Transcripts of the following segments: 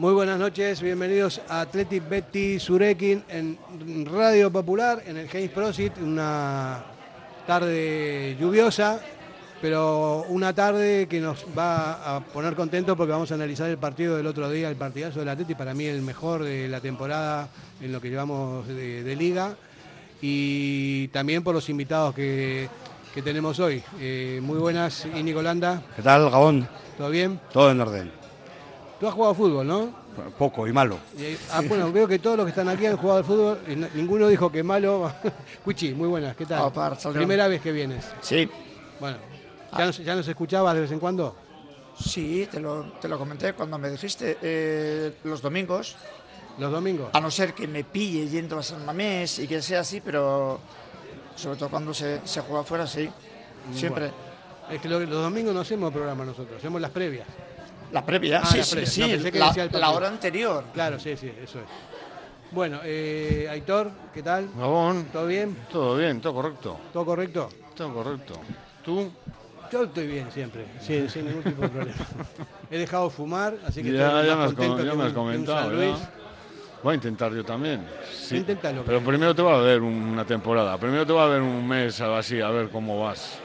Muy buenas noches, bienvenidos a Athletic Betty Surekin en Radio Popular, en el James Prosit, una tarde lluviosa, pero una tarde que nos va a poner contentos porque vamos a analizar el partido del otro día, el partidazo del Athletic, para mí el mejor de la temporada en lo que llevamos de, de liga, y también por los invitados que, que tenemos hoy. Eh, muy buenas, Íñigo Landa, ¿Qué tal, Gabón? ¿todo bien? Todo en orden. Tú has jugado fútbol, ¿no? Poco y malo. Ah, bueno, veo que todos los que están aquí han jugado al fútbol ninguno dijo que malo. Cuchi, muy buenas, ¿qué tal? Par. Primera vez que vienes. Sí, Bueno, ¿ya, nos, ¿ya nos escuchabas de vez en cuando? sí, te lo, te lo comenté cuando me dijiste eh, los domingos, Los domingos. a no ser que me pille yendo a San Mamés y que sea así, pero sobre todo cuando se, se juega afuera, sí, siempre. Es que lo- los domingos no hacemos programa nosotros, hacemos las previas. La previa, Ah, sí, la sí, previa. sí, No, pensé que la, hora anterior. Claro, sí, sí, eso es. Bueno, eh, Aitor, ¿qué tal? Gabón, ¿Todo bien? todo bien, todo correcto. ¿Todo correcto? Todo correcto. ¿Tú? Yo estoy bien siempre, sin, sin ningún tipo de problema. He dejado fumar, así que Ya, estoy ya más me has contento ya que me has un- que un comentado. Luis. Voy a intentar yo también. Sí. Inténtalo. Pero primero te voy a ver una temporada. Primero te voy a ver un mes algo así, a ver cómo vas.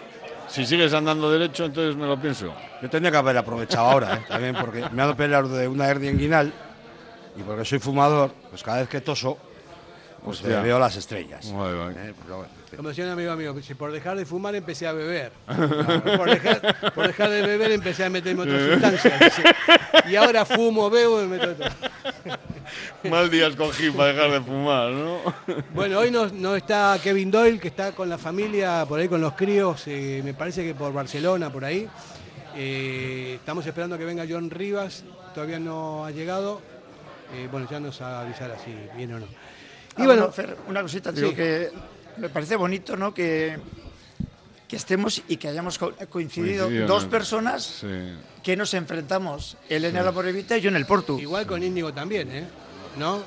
Si sigues andando derecho, entonces me lo pienso. Yo tendría que haber aprovechado ahora, ¿eh? también porque me ha dado pelear de una hernia inguinal y porque soy fumador, pues cada vez que toso, pues veo las estrellas. Vale. Eh, pero bueno. Como decía un amigo mío, si por dejar de fumar empecé a beber. por, dejar, por dejar de beber empecé a meterme otras sustancias. dice. Y ahora fumo, bebo y me meto todo. Mal día escogí para dejar de fumar, ¿no? Bueno, hoy no, no está Kevin Doyle, que está con la familia, por ahí con los críos, eh, me parece que por Barcelona, por ahí. Eh, estamos esperando que venga John Rivas, todavía no ha llegado. Eh, bueno, ya nos avisará si viene o no. Ah, Y bueno, Fer, una cosita, te Sí. digo que me parece bonito, ¿no? Que, que estemos y que hayamos co- coincidido Coincidido, dos ¿no? personas Sí. que nos enfrentamos, él en la Morevita y yo en el Portu. igual con Íñigo también, ¿eh? ¿No?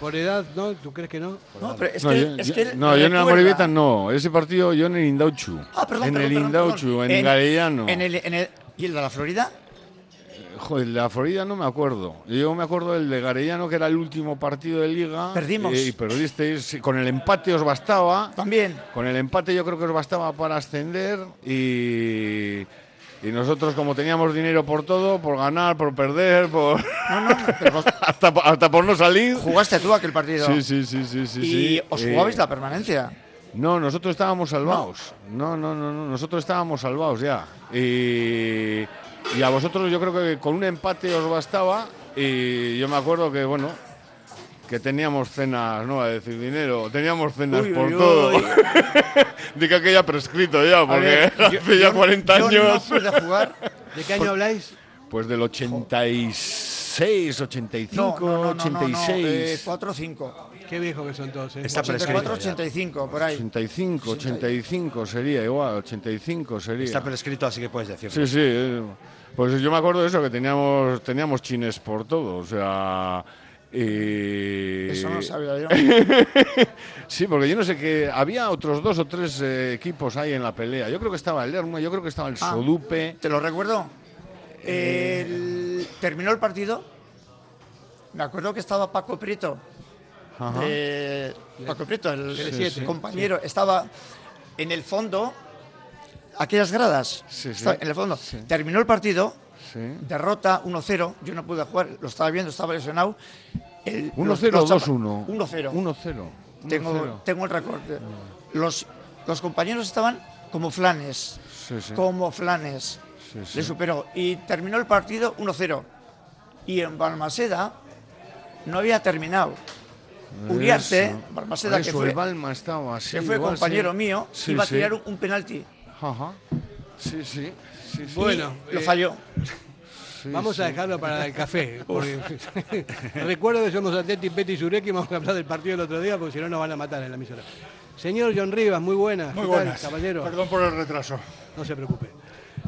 Por edad, ¿no? ¿Tú crees que no? No, pero es no, que, yo, es yo- que él no, yo en la Moribeta no. Ese partido yo en el Indauchu. Ah, perdón, en perdón, el perdón, Indauchu, perdón. en, Garellano. En el, en el- ¿Y el de la Florida? Joder, la Florida no me acuerdo. Yo me acuerdo del de Garellano, que era el último partido de liga. Perdimos. Y, y perdisteis. Con el empate os bastaba. También. Con el empate yo creo que os bastaba para ascender. Y, y nosotros, como teníamos dinero por todo, por ganar, por perder, por No, no, pero hasta, hasta por no salir. jugaste tú aquel partido. Sí, sí, sí, sí, sí. y sí. os Eh, jugabais la permanencia. No, nosotros estábamos salvados. No, no, no, no, nosotros estábamos salvados ya. Y, y a vosotros yo creo que con un empate os bastaba. Y yo me acuerdo que, bueno, que teníamos cenas, no a decir dinero, teníamos cenas Uy, por uy, todo. uy. Di que aquella prescrito ya, porque ver, yo- hace ya yo- 40 yo años. no pude jugar. ¿De qué año habláis? Pues del 86, 85, No, no, no, no, no, no, 86. eh, 4 o 5. Qué viejos que son todos, ¿eh? Está 84, prescrito. ya. 85, por ahí. 85, 85 sería igual, 85 sería. Está prescrito, así que puedes decirlo. Sí, sí. Eh, Pues yo me acuerdo de eso, que teníamos, teníamos chines por todo. O sea. y- Eso no sabía yo. Sí, porque yo no sé qué. Había otros dos o tres eh, equipos ahí en la pelea. Yo creo que estaba el Lerma, yo creo que estaba el Ah. Sodupe. ¿Te lo recuerdo? El- terminó el partido. Me acuerdo que estaba Paco Prieto. Ajá. de- Paco Prieto, el compañero, estaba en el fondo, aquellas gradas. Sí, sí. en el fondo. Sí. Terminó el partido, derrota 1-0. Yo no pude jugar, lo estaba viendo, estaba lesionado. El- 1-0 los- o los chapa- 2-1. 1-0. 1-0. Tengo, 1-0. tengo el récord. Los, los compañeros estaban como flanes, como flanes. Le superó. Y terminó el partido 1-0. Y en Balmaseda no había terminado. Uriarte. Balmaseda, que fue, el Balma estaba así. que fue igual, compañero mío, iba a tirar un penalti. Ajá. Sí, sí. sí, sí. Bueno, Y lo eh, falló. Sí, Vamos sí. a dejarlo para el café. porque- Recuerdo que somos Atleti, Peti y Sureki y vamos a hablar del partido del otro día porque si no nos van a matar en la emisora. Señor John Rivas, muy buenas. Muy ¿Qué tal, buenas. caballero? Perdón por el retraso. No se preocupe.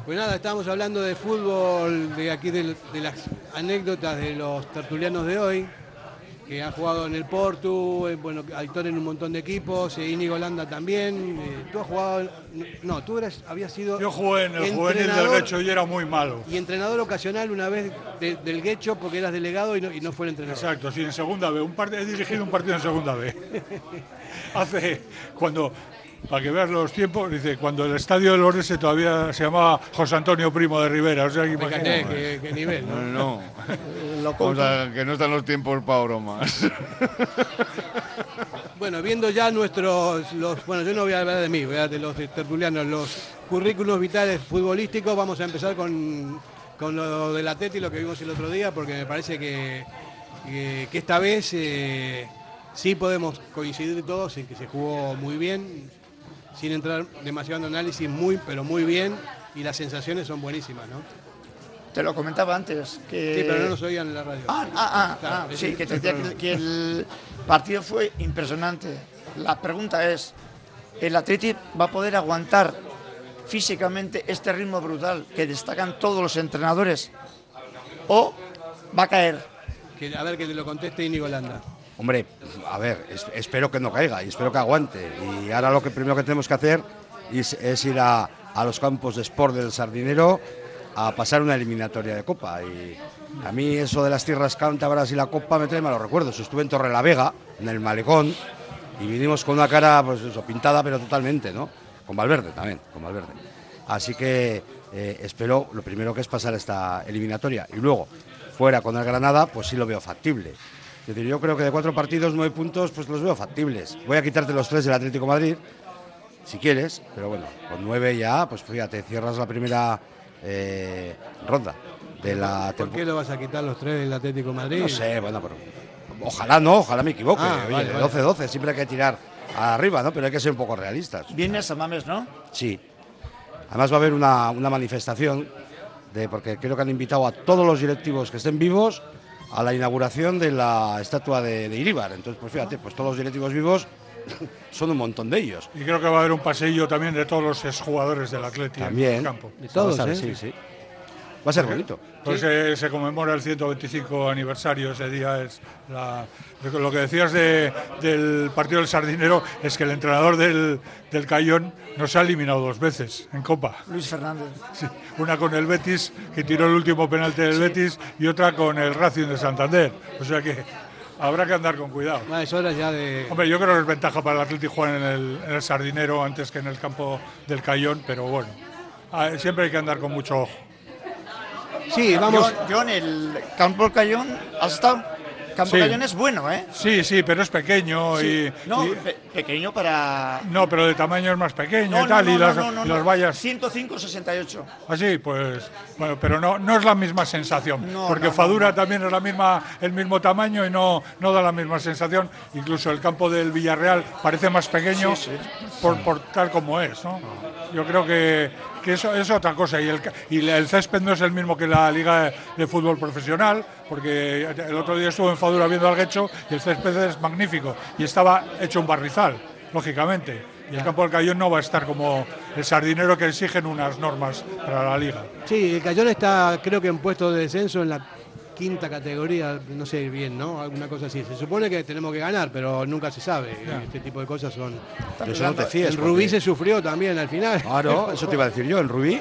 Pues nada, estábamos hablando de fútbol, de aquí del- de, las anécdotas de los tertulianos de hoy. Que ha jugado en el Porto, eh, bueno, actor en un montón de equipos, eh, Íñigo Landa también. eh, tú has jugado, no, tú eres, habías sido Yo jugué en el juvenil del Guecho y era muy malo. y entrenador ocasional una vez de- del Guecho porque eras delegado y no, y no fue el entrenador. Exacto, sí, en segunda B. Un he dirigido un partido en segunda B. Hace, cuando, para que veas los tiempos, dice, cuando el estadio del Orense todavía se llamaba José Antonio Primo de Rivera. O sea, que Fíjate qué, qué nivel, No, ¿no? no. Lo Vamos couto. a- que no están los tiempos para bromas. Bueno, viendo ya nuestros, los, bueno, yo no voy a hablar de mí, voy a hablar de los tertulianos, los currículos vitales futbolísticos, vamos a empezar con, con lo del Atleti, lo que vimos el otro día, porque me parece que, que- que esta vez eh, sí podemos coincidir todos en que se jugó muy bien, sin entrar demasiado en análisis, muy, pero muy bien, y las sensaciones son buenísimas, ¿no? Te lo comentaba antes. Que... Sí, pero no nos oían en la radio. Ah, ah, ah, Claro, ah, sí, es que te decía que, el partido fue impresionante. La pregunta es, ¿el Athletic va a poder aguantar físicamente este ritmo brutal que destacan todos los entrenadores? ¿O va a caer? Que- a ver que te lo conteste Íñigo Landa. Hombre, a ver, es- espero que no caiga y espero que aguante. Y ahora lo que primero que tenemos que hacer es, ir a, los campos de sport del Sardinero a pasar una eliminatoria de Copa. Y a mí eso de las tierras cántabras y la Copa me trae malos recuerdos. Estuve en Torrelavega, en el Malecón, y vinimos con una cara, pues pintada, pero totalmente, ¿no? Con Valverde también, con Valverde. Así que eh, espero, lo primero que es pasar esta eliminatoria. Y luego, fuera con el Granada, pues sí lo veo factible. Es decir, yo creo que de cuatro partidos, nueve puntos, pues los veo factibles. Voy a quitarte los tres del Atlético de Madrid, si quieres, pero bueno, con nueve ya, pues fíjate, cierras la primera eh, ronda de la ¿Por qué lo vas a quitar los tres del Atlético de Madrid? No sé, bueno, pero ojalá no, ojalá me equivoque. Ah, Oye, vale, de vale. 12-12 siempre hay que tirar arriba, ¿no? Pero hay que ser un poco realistas. Vienes a Mames, ¿no? Sí. Además va a haber una, una manifestación, de, porque creo que han invitado a todos los directivos que estén vivos a la inauguración de la estatua de, de Iríbar. Entonces, pues fíjate, pues todos los directivos vivos son un montón de ellos. Y creo que va a haber un pasillo también de todos los exjugadores del Atlético en También. el campo. De todos, ¿eh? Sí, sí. Va a ser bonito. Pues se, se conmemora el 125 aniversario, ese día es la- lo que decías de- del partido del Sardinero es que el entrenador del, del Cayón nos ha eliminado dos veces en Copa. Luis Fernández. Sí, una con el Betis, que tiró el último penalti del Betis, y otra con el Racing de Santander. O sea que habrá que andar con cuidado. Ah, es hora ya de. Hombre, yo creo que es ventaja para el Atlético jugar en el, en el Sardinero antes que en el campo del Cayón, pero bueno, ah, siempre hay que andar con mucho ojo. Sí, vamos. Yo, yo en el Campo Cayón, ¿has estado? Campo Sí. Cayón es bueno, ¿eh? Sí, sí, pero es pequeño Sí. y, No, y- pe- pequeño para... no, pero de tamaño es más pequeño No, y tal, no, y las, y vallas 105-68. así, pues bueno, pero no, no es la misma sensación, porque Fadura también es la misma, el mismo tamaño y no, no da la misma sensación. Incluso el campo del Villarreal parece más pequeño Por, por tal como es, ¿no? Yo creo que, que eso es otra cosa y el, ca- y el césped no es el mismo que la liga de fútbol profesional, porque el otro día estuve en Fadura viendo al Guecho y el césped es magnífico y estaba hecho un barrizal, lógicamente. Y el campo del Cayón no va a estar como el sardinero que exigen unas normas para la liga. Sí, el Cayón está, creo que en puesto de descenso en la quinta categoría, no sé bien, ¿no? Alguna cosa así. Se supone que tenemos que ganar, pero nunca se sabe. Este tipo de cosas son. De eso no te fíes. El porque- Rubí se sufrió también al final. Claro, eso te iba a decir yo, el Rubí.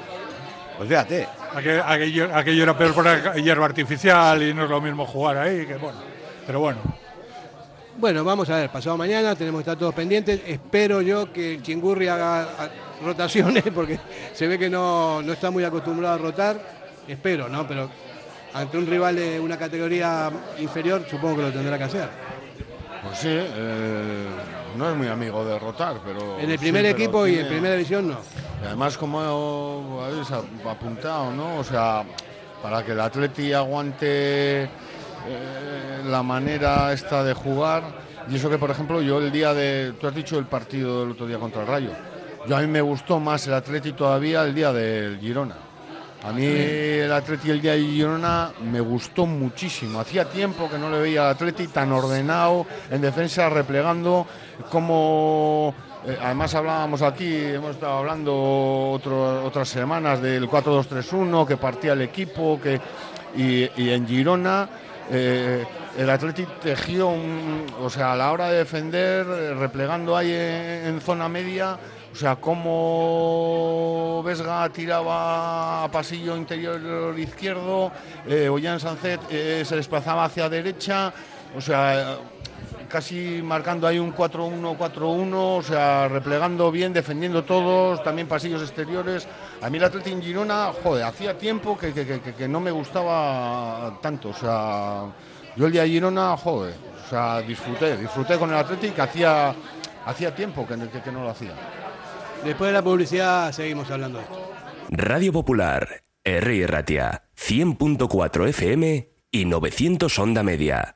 Pues fíjate, Aquello, aquello- aquello era peor por la hierba artificial y no es lo mismo jugar ahí, que bueno. Pero bueno, Bueno, vamos a ver, pasado mañana tenemos que estar todos pendientes. Espero yo que el Chingurri haga rotaciones porque se ve que no, no está muy acostumbrado a rotar. Espero, ¿no? Pero ante un rival de una categoría inferior, supongo que lo tendrá que hacer. Pues sí, eh, no es muy amigo de rotar, pero. En el primer equipo y en primera división no. Y además, como habéis ap- apuntado, ¿no? O sea, para que el Atleti aguante eh, la manera esta de jugar, y eso que, por ejemplo, yo el día de. Tú has dicho el partido del otro día contra el Rayo. Yo a mí me gustó más el Atleti todavía el día del Girona. A mí el Atleti el día de Girona me gustó muchísimo. Hacía tiempo que no le veía al Atleti tan ordenado, en defensa replegando, como eh, además hablábamos aquí, hemos estado hablando otras semanas del 4-2-3-1, que partía el equipo, que y, en Girona eh, el Athletic tejió, un- o sea, a la hora de defender, eh, replegando ahí en zona media, o sea, cómo Vesga tiraba a pasillo interior izquierdo, eh, Ollán Sancet eh, se desplazaba hacia derecha, o sea, casi marcando ahí un 4-1-4-1, o sea, replegando bien, defendiendo todos, también pasillos exteriores. A mí el Athletic en Girona, joder, hacía tiempo que, que- que- no me gustaba tanto, o sea, yo el día de Girona, joder, o sea, disfruté, disfruté con el Athletic, hacía, hacía tiempo que no lo hacía. Después de la publicidad seguimos hablando de esto. Radio Popular, R. Ratia, 100.4 FM y 900 Onda Media.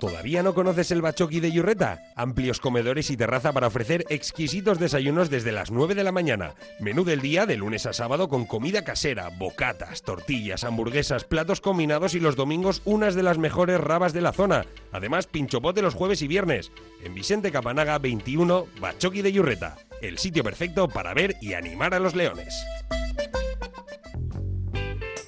¿Todavía no conoces el Bachoqui de Yurreta? Amplios comedores y terraza para ofrecer exquisitos desayunos desde las 9 de la mañana. Menú del día de lunes a sábado con comida casera, bocatas, tortillas, hamburguesas, platos combinados y los domingos unas de las mejores rabas de la zona. Además, pinchopote los jueves y viernes. En Vicente Capanaga 21, Bachoqui de Yurreta. El sitio perfecto para ver y animar a los leones.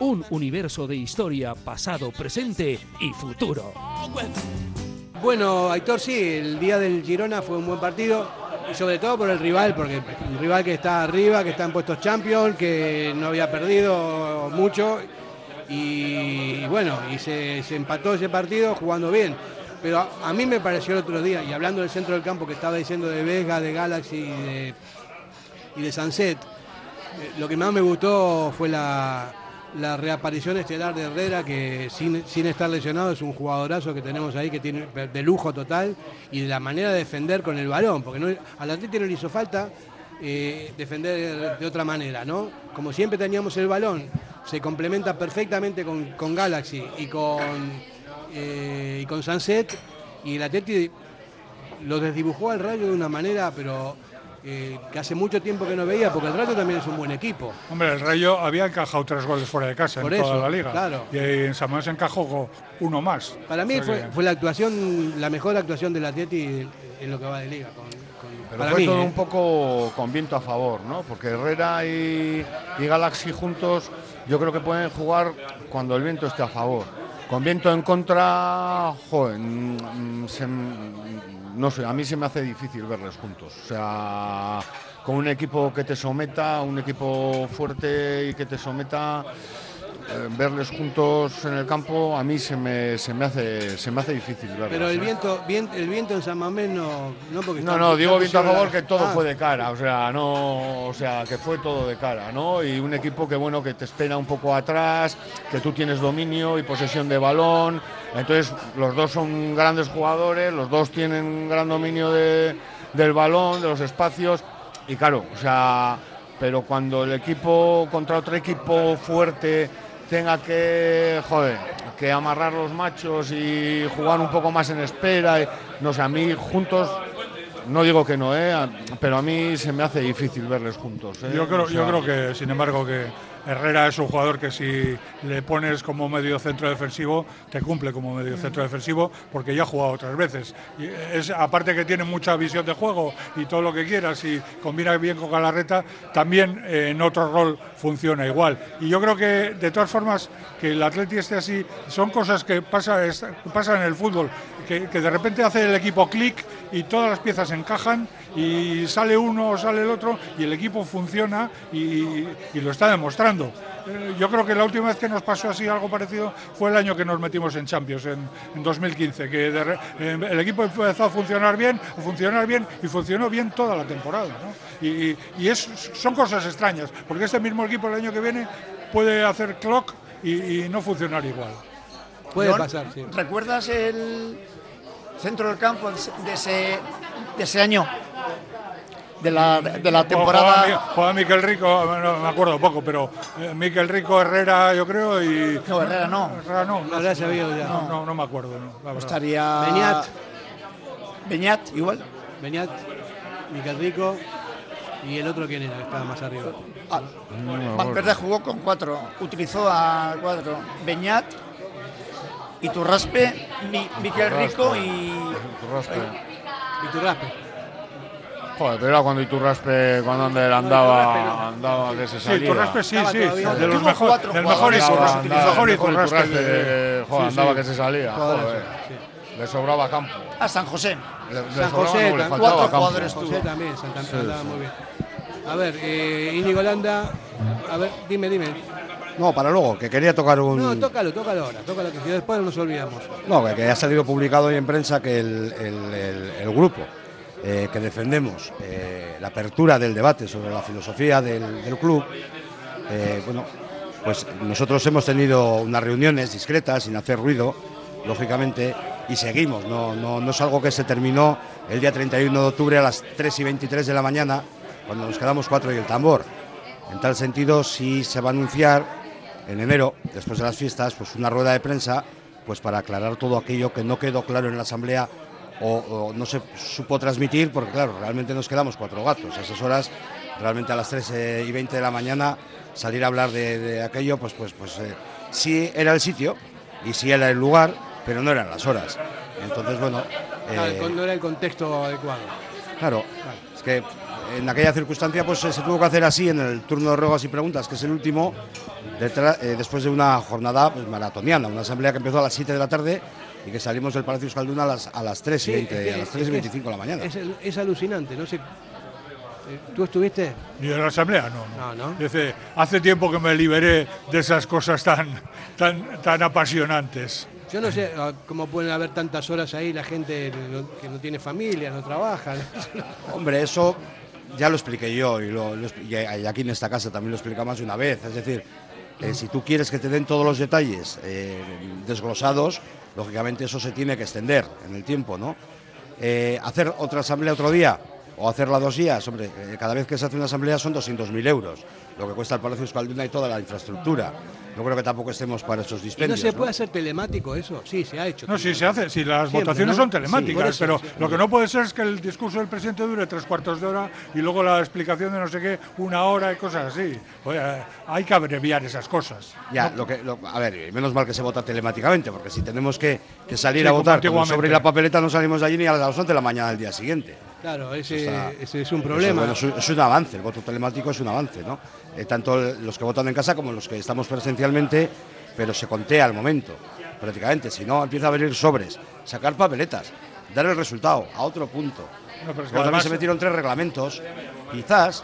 un universo de historia, pasado, presente y futuro. Bueno, Aitor, sí, el día del Girona fue un buen partido, y sobre todo por el rival, porque un rival que está arriba, que está en puestos champions, que no había perdido mucho, y, bueno, y se, empató ese partido jugando bien. Pero a, a mí me pareció el otro día, y hablando del centro del campo que estaba diciendo de Vega, de Galaxy y de, y de Sunset, eh, lo que más me gustó fue la, la reaparición estelar de Herrera, que sin, sin estar lesionado es un jugadorazo que tenemos ahí, que tiene de lujo total, y de la manera de defender con el balón, porque al Atlético no le hizo falta eh, defender de otra manera, ¿no? Como siempre teníamos el balón, se complementa perfectamente con, con Galaxy y con, eh, y con Sunset, y el Atlético lo desdibujó al Rayo de una manera, pero eh, que hace mucho tiempo que no veía, porque el Rayo también es un buen equipo. Hombre, el Rayo había encajado tres goles fuera de casa Por en toda la liga. claro. Y en San Mamés encajó go- uno más. Para mí O sea fue, que- fue la actuación, la mejor actuación del Atleti en lo que va de liga. con- con- Pero para fue mí, todo ¿eh? un poco con viento a favor, ¿no? Porque Herrera y, y Galaxy juntos yo creo que pueden jugar cuando el viento esté a favor. Con viento en contra, joder, mm, se- no sé, a mí se me hace difícil verles juntos. O sea, con un equipo que te someta, un equipo fuerte y que te someta, eh, verles juntos en el campo, a mí se me, se me, hace, se me hace difícil. Pero el ¿eh? viento, bien- el viento en San Mamés no, no porque No, digo viento a favor que todo Ah, fue de cara, o sea, no, o sea, que fue todo de cara, ¿no? Y un equipo que bueno, que te espera un poco atrás, que tú tienes dominio y posesión de balón. Entonces, los dos son grandes jugadores, los dos tienen gran dominio de- del balón, de los espacios y claro, o sea, pero cuando el equipo contra otro equipo fuerte tenga que, joder, que amarrar los machos y jugar un poco más en espera, no sé, a mí juntos no digo que no, ¿eh? Pero a mí se me hace difícil verles juntos. ¿eh? Yo creo, O sea, yo creo que, sin embargo, que Herrera es un jugador que si le pones como medio centro defensivo, te cumple como medio centro defensivo porque ya ha jugado otras veces. Y es, aparte que tiene mucha visión de juego y todo lo que quieras y combina bien con Galarreta, también eh, en otro rol funciona igual. Y yo creo que de todas formas que el Atleti esté así son cosas que pasa, pasan en el fútbol, que, que de repente hace el equipo clic y todas las piezas encajan y sale uno o sale el otro y el equipo funciona y, y lo está demostrando. Eh, Yo creo que la última vez que nos pasó así algo parecido fue el año que nos metimos en Champions, en, en 2015, que de eh, el equipo empezó a funcionar bien, a funcionar bien y funcionó bien toda la temporada. ¿no? Y, y- es- son cosas extrañas, porque este mismo equipo el año que viene puede hacer clock y, y no funcionar igual. Puede pasar, sí. ¿Recuerdas el centro del campo de ese, de ese año? De la, de la temporada. Miquel Rico, no, me acuerdo poco, pero eh, Miquel Rico, Herrera, yo creo, y. No, Herrera no. Herrera no. No, Herrera se había ido ya. No, no, no me acuerdo, no, la verdad. Estaría. Beñat. Beñat, igual. Beñat, Miquel Rico y el otro quién era, que estaba más arriba. Ah, Valverde jugó con cuatro, utilizó a cuatro. Beñat, Iturraspe, Mi, Miquel Rico y. Iturraspe. Y tu raspe. Joder, pero era cuando Iturraspe, cuando Iturraspe andaba, andaba que se Sí, salía. Iturraspe sí, Estaba sí, todavía- de los mejores, cuatro del mejor Iturraspe, del mejor Iturraspe. Iturraspe, de- joder, sí, andaba sí. que se salía. Joder. sí. Le sobraba campo. A San José. San sobraba, José, cuatro campo. jugadores José tuvo. también, Santa Sí, andaba sí. muy bien. A ver, eh, Íñigo Landa, a ver, dime, dime. No, para luego, que quería tocar un. No, tócalo, tócalo ahora, tócalo, que si después nos olvidamos. No, que, que ha salido publicado hoy en prensa que el, el- el- el grupo eh, que defendemos eh, la apertura del debate sobre la filosofía del, club, eh, bueno, pues nosotros hemos tenido unas reuniones discretas, sin hacer ruido, lógicamente, y seguimos. No, no, no es algo que se terminó el día 31 de octubre a las 3 y 23 de la mañana, cuando nos quedamos cuatro y el tambor. En tal sentido, sí se va a anunciar en enero, después de las fiestas, pues una rueda de prensa, pues para aclarar todo aquello que no quedó claro en la asamblea o, o no se supo transmitir, porque claro, realmente nos quedamos cuatro gatos. A esas horas, realmente a las 3 eh, y 20 de la mañana, salir a hablar de, de aquello, pues, pues, pues eh, sí era el sitio y sí era el lugar, pero no eran las horas. Entonces, bueno, Claro, eh, no era el contexto adecuado. Claro, es que en aquella circunstancia pues se tuvo que hacer así en el turno de ruegos y preguntas, que es el último, eh, después de una jornada pues, maratoniana, una asamblea que empezó a las 7 de la tarde y que salimos del Palacio Euskalduna a las, a las 3 y, Sí, 20, es que- a las es 3 y que 25 de la mañana. Es, alucinante, no sé. eh, ¿Tú estuviste? ¿Y en la asamblea? No, no. No, no. Dice, hace tiempo que me liberé de esas cosas tan, tan, tan apasionantes. Yo no sé ah, cómo pueden haber tantas horas ahí la gente que no tiene familia, no trabaja. Hombre, eso ya lo expliqué yo y, lo- lo expli- y aquí en esta casa también lo explica más de una vez. Es decir, eh, si tú quieres que te den todos los detalles eh, desglosados, lógicamente eso se tiene que extender en el tiempo, ¿no? Eh, hacer otra asamblea otro día o hacerla dos días, hombre, eh, cada vez que se hace una asamblea son 200.000 euros, lo que cuesta el Palacio Euskalduna y toda la infraestructura. No creo que tampoco estemos para esos ¿Y no dispendios. se ¿no? puede hacer telemático eso? Sí, se ha hecho. No, sí se hace, si las Siempre, votaciones ¿no? son telemáticas, Sí, eso, pero sí. lo que no puede ser es que el discurso del presidente dure tres cuartos de hora y luego la explicación de no sé qué, una hora y cosas así. Oye, hay que abreviar esas cosas. Ya, lo que, lo- a ver, menos mal que se vota telemáticamente, porque si tenemos que, que salir Sí, a votar sobre la papeleta, no salimos de allí ni a las 11 de la mañana del día siguiente. Claro, ese, Está- ese es un Eso, problema. bueno, es, un- es un avance, el voto telemático es un avance, ¿no? Eh, tanto los que votan en casa como los que estamos pero se contea al momento, prácticamente. Si no, empieza a venir sobres, sacar papeletas, dar el resultado a otro punto. No, pero es que Luego también además- se metieron tres reglamentos. Quizás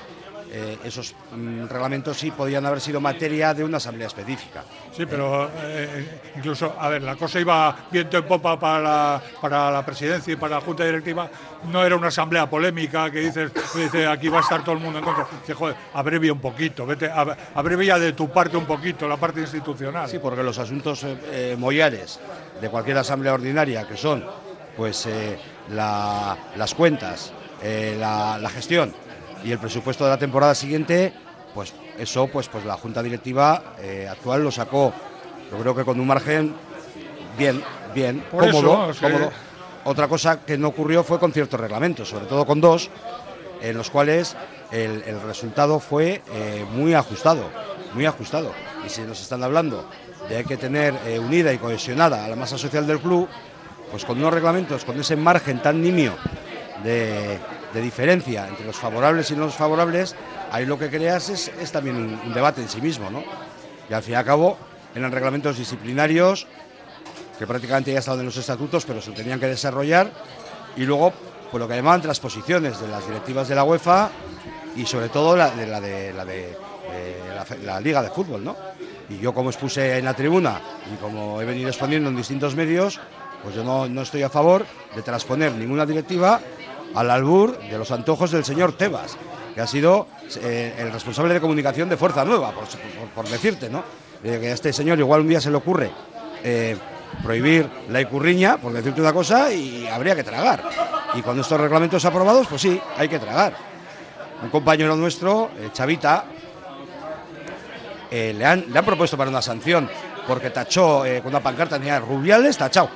eh, esos mm, reglamentos sí podían haber sido materia de una asamblea específica. Sí, pero eh, incluso, a ver, la cosa iba viento en popa para la, para la presidencia y para la junta directiva. No era una asamblea polémica que dices, dice aquí va a estar todo el mundo en contra. Dice, joder, abrevia un poquito, vete, ab- abrevia de tu parte un poquito, la parte institucional. Sí, porque los asuntos eh, eh, mollares de cualquier asamblea ordinaria, que son pues eh, la- las cuentas, eh, la, la gestión y el presupuesto de la temporada siguiente, pues eso, pues, pues la junta directiva eh, actual lo sacó, yo creo que con un margen bien, bien, Por eso, cómodo, que-. Otra cosa que no ocurrió fue con ciertos reglamentos, sobre todo con dos, en los cuales el, el resultado fue eh, muy ajustado. muy ajustado. Y si nos están hablando de hay que tener eh, unida y cohesionada a la masa social del club, pues con unos reglamentos, con ese margen tan nimio de, diferencia entre los favorables y los favorables, ahí lo que creas es, también un, debate en sí mismo, ¿no? Y al fin y al cabo, eran reglamentos disciplinarios que prácticamente ya estaban en los estatutos, pero se tenían que desarrollar, y luego, pues lo que llamaban transposiciones de las directivas de la UEFA y sobre todo la de la de la, de, eh, la Liga de Fútbol, ¿no? Y yo como expuse en la tribuna y como he venido exponiendo en distintos medios, pues yo no, no estoy a favor de transponer ninguna directiva al albur de los antojos del señor Tebas, que ha sido eh, el responsable de comunicación de Fuerza Nueva, por, decirte, ¿no? Eh, a este señor igual un día se le ocurre eh, prohibir la icurriña, por decirte una cosa, y habría que tragar. Y con estos reglamentos aprobados, pues sí, hay que tragar. Un compañero nuestro, Chavita, le, han, le han propuesto para una sanción porque tachó con una pancarta tenía Rubiales tachado.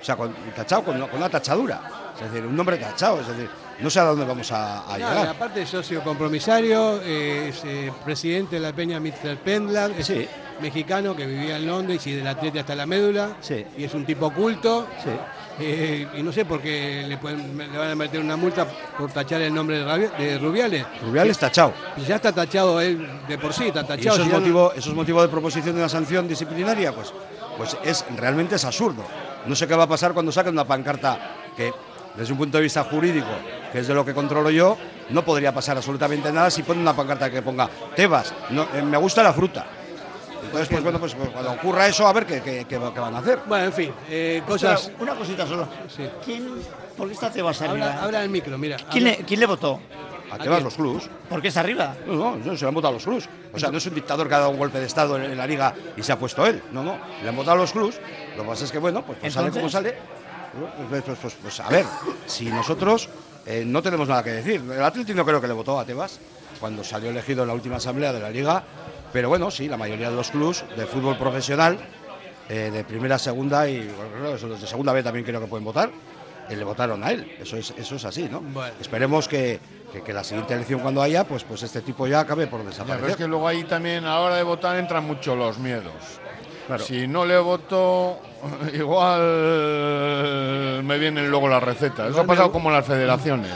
O sea, con, tachado con una tachadura. Es decir, un nombre tachado. Es decir, no sé a dónde vamos a, a No, y llegar. aparte es socio compromisario, eh, es eh, presidente de la Peña Mr. Pendlar, es Sí. mexicano que vivía en Londres y del atleta hasta la médula, Sí. y es un tipo culto. Sí. eh, y no sé por qué le, pueden- le van a meter una multa por tachar el nombre de, Rubiales. Rubiales tachado. Y ya está tachado él de por sí, está Y tachado. eso es, si ya no- motivo, eso es motivo de proposición de una sanción disciplinaria, pues, pues es realmente es absurdo. No sé qué va a pasar cuando saquen una pancarta que, desde un punto de vista jurídico, que es de lo que controlo yo, no podría pasar absolutamente nada si ponen una pancarta que ponga Tebas, no, eh, me gusta la fruta. Entonces, pues bueno, pues cuando ocurra eso, a ver qué, qué- qué va- qué van a hacer. Bueno, en fin, eh, cosas... Espera, una cosita solo. Sí. ¿Quién, ¿Por qué está Tebas arriba? Habla, habla el micro, mira. ¿Quién, le, habla- quién le votó? A Tebas los clubs. ¿Por qué está arriba? No, no, no, se le han votado los clubs. O sea, no es un dictador que ha dado un golpe de Estado en, en la liga y se ha puesto él. No, no, le han votado los clubs. Lo que pasa es que, bueno, pues, pues sale como sale. Pues, pues, pues, pues, a ver, si nosotros eh, no tenemos nada que decir. El Atlético no creo que le votó a Tebas cuando salió elegido en la última asamblea de la liga. Pero bueno, sí, la mayoría de los clubs de fútbol profesional, eh, de primera, segunda y bueno, de segunda B también creo que pueden votar, eh, le votaron a él. Eso es, eso es así, ¿no? Bueno. Esperemos que, que- que la siguiente elección cuando haya, pues, pues este tipo ya acabe por Ya, desaparecer. pero es que luego ahí también a la hora de votar entran mucho los miedos. Claro. Si no le voto, igual me vienen luego las recetas. Eso ha pasado como en las federaciones.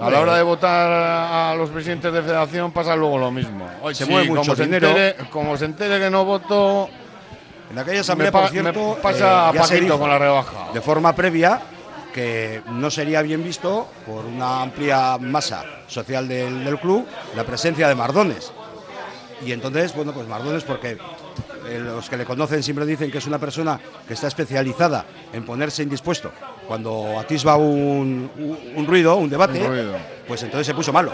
A la hora de votar a los presidentes de federación pasa luego lo mismo. Oye, Se sí, mueve mucho como se entere, como se entere que no voto, En aquella asamblea, por cierto, pasa eh, ya se dijo con la rebaja. de forma previa que no sería bien visto por una amplia masa social del, del club la presencia de Mardones. Y entonces, bueno, pues Mardones porque los que le conocen siempre dicen que es una persona que está especializada en ponerse indispuesto cuando atisba un, un- un ruido, un debate, Un ruido. pues entonces se puso malo.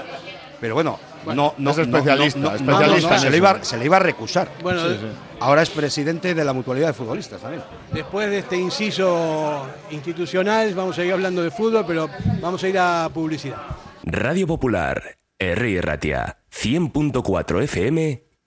Pero bueno, no, no, es especialista, no, no, especialista no, se, le iba, se le iba a recusar. Bueno, Ahora es presidente de la mutualidad de futbolistas también. después de este inciso institucional, vamos a ir hablando de fútbol, pero vamos a ir a publicidad. Radio Popular, R. Ratia, 100.4 FM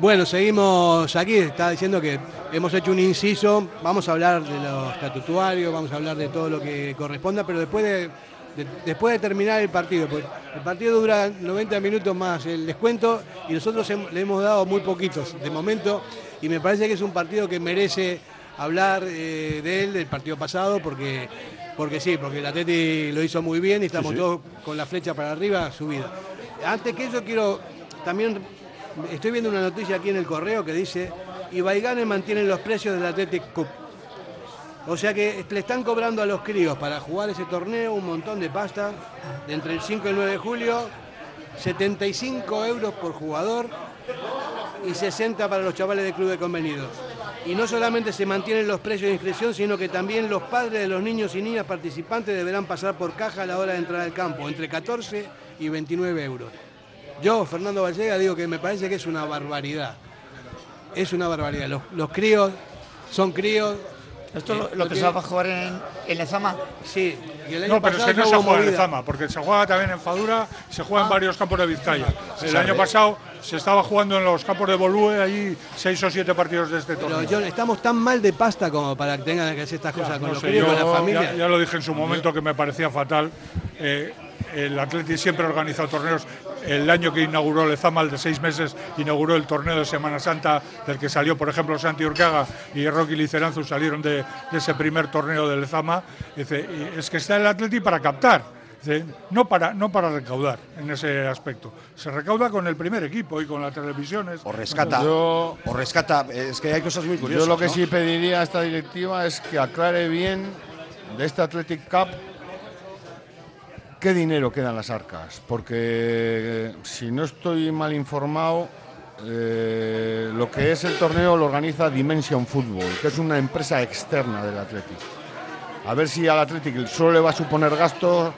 Bueno, seguimos aquí. Está diciendo que hemos hecho un inciso. Vamos a hablar de los estatutuarios, vamos a hablar de todo lo que corresponda, pero después de, de- después de terminar el partido. Pues el partido dura 90 minutos más el descuento y nosotros hem- le hemos dado muy poquitos de momento. Y me parece que es un partido que merece hablar eh, de él, del partido pasado, porque, porque sí, porque el Atleti lo hizo muy bien y estamos Sí, sí. todos con la flecha para arriba subida. Antes que eso quiero también estoy viendo una noticia aquí en el correo que dice Ibaigane mantiene los precios del Athletic Cup. O sea que le están cobrando a los críos para jugar ese torneo un montón de pasta de entre el 5 y el 9 de julio, 75 euros por jugador y 60 para los chavales de club de convenidos. Y no solamente se mantienen los precios de inscripción, sino que también los padres de los niños y niñas participantes deberán pasar por caja a la hora de entrar al campo, entre 14 y 29 euros. Yo, Fernando Vallega, digo que me parece que es una barbaridad. Es una barbaridad. Los, los críos son críos. ¿Esto es lo, Eh, lo que se va a jugar en, en Lezama? Sí, y el año No, pero es que no se juega en movida. Lezama, porque se juega también en Fadura, se juega en varios campos de Vizcaya. El sabe. año pasado se estaba jugando en los campos de Bolúe, allí seis o siete partidos de este Pero torneo. John, estamos tan mal de pasta como para que tengan que hacer estas Ya, cosas con no los sé, críos, con yo la familia. Ya, ya lo dije en su momento que me parecía fatal. Eh, el Atleti siempre ha organizado torneos. El año que inauguró Lezama, el de seis meses, inauguró el torneo de Semana Santa, del que salió, por ejemplo, Santi Urcaga y Rocky Liceranzu salieron de, de ese primer torneo de Lezama. Es que está el Atleti para captar. Dice, no para, no para recaudar en ese aspecto. Se recauda con el primer equipo y con las televisiones. O rescata. Yo- o rescata. Es que hay cosas muy curiosas. Yo lo que ¿no? sí pediría a esta directiva es que aclare bien de esta Athletic Cup qué dinero queda en las arcas. Porque eh, si no estoy mal informado, eh, lo que es el torneo lo organiza Dimension Football, que es una empresa externa del Athletic. A ver si al Athletic solo le va a suponer gastos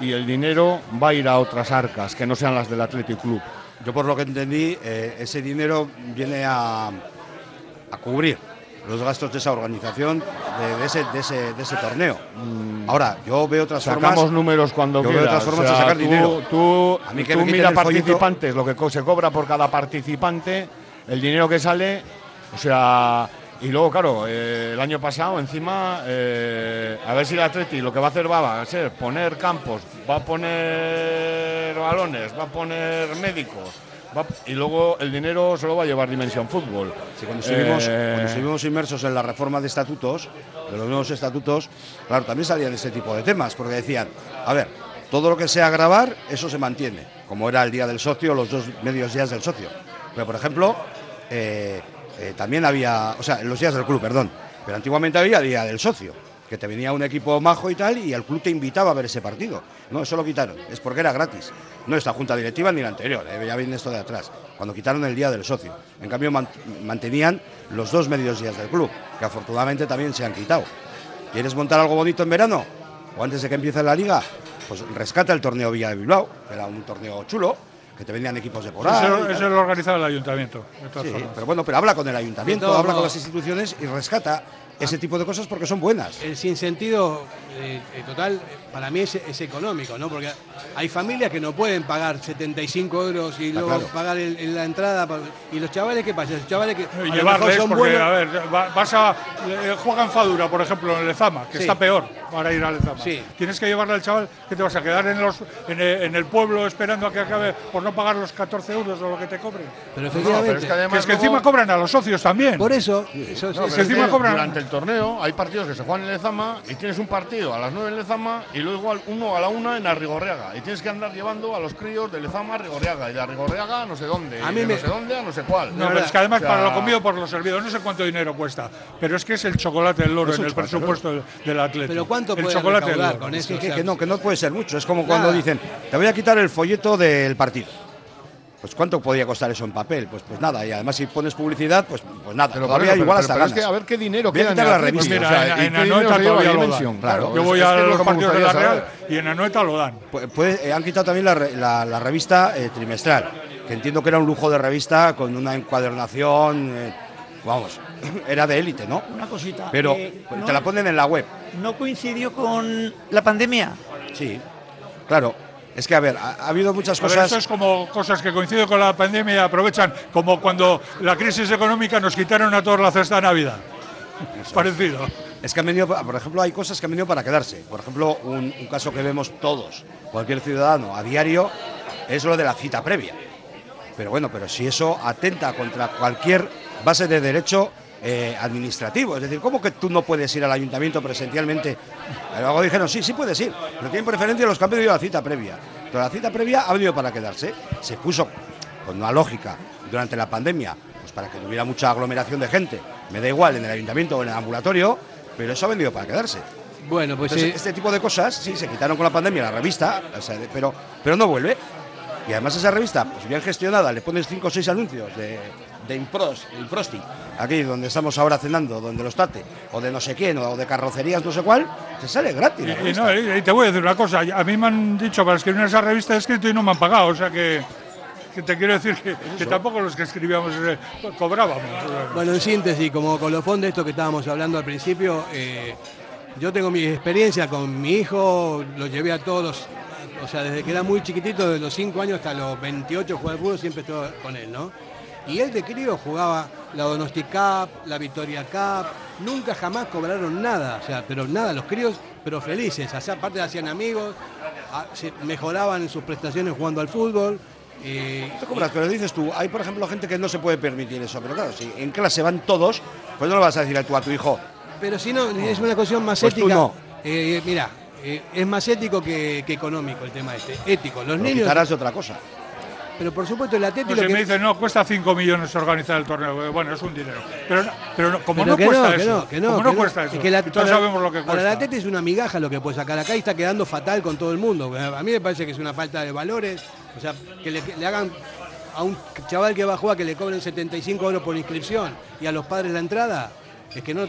y el dinero va a ir a otras arcas que no sean las del Athletic Club. Yo por lo que entendí, eh, ese dinero viene a cubrir los gastos de esa organización, de, de ese, de, ese, de ese torneo. Ahora, yo veo otras Sacamos formas. números cuando yo veo otras formas O sea, de sacar tú, dinero. Tú, A mí que tú mira follito- participantes, lo que se cobra por cada participante, el dinero que sale, o sea, y luego, claro, eh, el año pasado, encima, eh, a ver si el Atleti lo que va a hacer va a ser poner campos, va a poner balones, va a poner médicos, va y luego el dinero solo va a llevar Dimensión Fútbol. Sí, cuando estuvimos, Eh, cuando estuvimos inmersos en la reforma de estatutos, de los nuevos estatutos, claro, también salían ese tipo de temas, porque decían, a ver, todo lo que sea grabar, eso se mantiene, como era el día del socio, los dos medios días del socio. Pero, por ejemplo, eh, eh, también había, o sea, en los días del club, perdón, pero antiguamente había día del socio, que te venía un equipo majo y tal, y el club te invitaba a ver ese partido. No, eso lo quitaron, es porque era gratis. No esta junta directiva ni la anterior, eh, ya viene esto de atrás, cuando quitaron el día del socio. En cambio, man- mantenían los dos medios días del club, que afortunadamente también se han quitado. ¿Quieres montar algo bonito en verano? ¿O antes de que empiece la liga? Pues rescata el torneo Villa de Bilbao, que era un torneo chulo, que te venían equipos de por ahí. Eso, eso lo organizaba el ayuntamiento. Sí, formas. pero bueno, pero habla con el ayuntamiento, habla con las instituciones y rescata ese tipo de cosas porque son buenas. El sinsentido eh, eh, total, eh, para mí es, es económico, ¿no? Porque hay familias que no pueden pagar 75 euros y Está luego claro. pagar el- el- la entrada. ¿Y los chavales qué pasa? Los chavales que Y a lo mejor llevarles, son porque, buenos. a ver, va- vas a. eh, Juega en Fadura, por ejemplo, en Lezama, que Sí. está peor para ir a Lezama. Sí. Tienes que llevarle al chaval que te vas a quedar en, los, en, el, en el pueblo esperando a que acabe por no pagar los 14 euros o lo que te cobren. Pero No, pero efectivamente. es que Que además es que luego- encima cobran a los socios también. por eso, eso No, es- encima cobran- Durante el torneo hay partidos que se juegan en Lezama y tienes un partido a las 9 en Lezama y luego igual uno a la 1 en Arrigorriaga. Y tienes que andar llevando a los críos de Lezama a Arrigorriaga y de Arrigorriaga a no sé dónde. A y mí de me- no sé dónde a no sé cuál. No, pero es que además O sea, para lo comido por lo servido, no sé cuánto dinero cuesta, pero es que es el chocolate del loro en el presupuesto del, del atleta. Pero ¿cuánto ¿Cuánto el puede chocolate del con oro. eso? Que, O que- sea, que no, que no puede ser mucho. Es como cuando Nada. dicen, te voy a quitar el folleto del partido. Pues ¿cuánto podría costar eso en papel? Pues pues nada, y además si pones publicidad, pues, pues nada, Pero, todavía pero- igual pero- hasta pero es ganas. que a ver qué dinero Voy a queda en la revista. Mira, o sea, en, ¿y en qué dinero Anoeta se lleva todavía lo dan. Claro, Yo es- voy es a es los partidos de la Real y en Anoeta lo dan. Pu- puede- eh, han quitado también la, re- la- la revista eh, trimestral, que entiendo que era un lujo de revista con una encuadernación, eh, vamos, era de élite, ¿no? Una cosita. Pero eh, te ¿no- la ponen en la web. ¿No coincidió con la pandemia? Sí, claro. Es que, a ver, ha, ha habido muchas cosas. esto es como cosas que coinciden con la pandemia y aprovechan, como cuando la crisis económica nos quitaron a todos la cesta de Navidad. Parecido. Es que han venido, por ejemplo, hay cosas que han venido para quedarse. Por ejemplo, un, un caso que vemos todos, cualquier ciudadano a diario, es lo de la cita previa. Pero bueno, pero si eso atenta contra cualquier base de derecho eh, administrativo, es decir, ¿cómo que tú no puedes ir al ayuntamiento presencialmente? Luego dijeron, sí, sí puedes ir, pero tienen preferencia los que han pedido la cita previa. Pero la cita previa ha venido para quedarse. Se puso con una lógica durante la pandemia, pues para que no hubiera mucha aglomeración de gente. Me da igual en el ayuntamiento o en el ambulatorio, pero eso ha venido para quedarse. Bueno, pues Entonces, este tipo de cosas, sí, se quitaron con la pandemia la revista, o sea, de- pero, pero no vuelve. Y además esa revista, pues bien gestionada, le pones cinco o seis anuncios de, de Impros, Improsti, aquí donde estamos ahora cenando, donde los tate, o de no sé quién, o de carrocerías no sé cuál, te sale gratis. Y, no, y- y te voy a decir una cosa, a mí me han dicho para escribir esa revista he escrito y no me han pagado, o sea que, que te quiero decir que, que tampoco los que escribíamos eh, cobrábamos. Bueno, en síntesis, como colofón de esto que estábamos hablando al principio, eh, yo tengo mi experiencia con mi hijo, lo llevé a todos los, o sea, desde que era muy chiquitito, de los 5 años hasta los 28 jugaba al fútbol, siempre estuve con él, ¿no? Y él de crío jugaba la Donosti Cup, la Victoria Cup, nunca jamás cobraron nada, o sea, pero nada, los críos, pero felices, o sea, aparte hacían amigos, mejoraban en sus prestaciones jugando al fútbol. eh, Te cobras, pero dices tú, hay por ejemplo gente que no se puede permitir eso, pero claro, si en clase van todos, pues no lo vas a decir a tu, a tu hijo. Pero si no, es una cuestión más Pues tú ética. no. Eh, mira, eh, es más ético que, que económico el tema este. Ético. Los Lo niños. otra cosa. Pero por supuesto, el No lo sé, que- me dicen, no, cuesta 5 millones organizar el torneo. Bueno, es un dinero. Pero, pero no- como Pero no cuesta eso, no, que no, como que no cuesta Es eso, que la- para- sabemos lo que Para cuesta. el Atleti es una migaja lo que puede sacar acá y está quedando fatal con todo el mundo. A mí me parece que es una falta de valores. O sea, que le, que le hagan a un chaval que va a jugar que le cobren 75 euros por inscripción y a los padres la entrada. Es que no,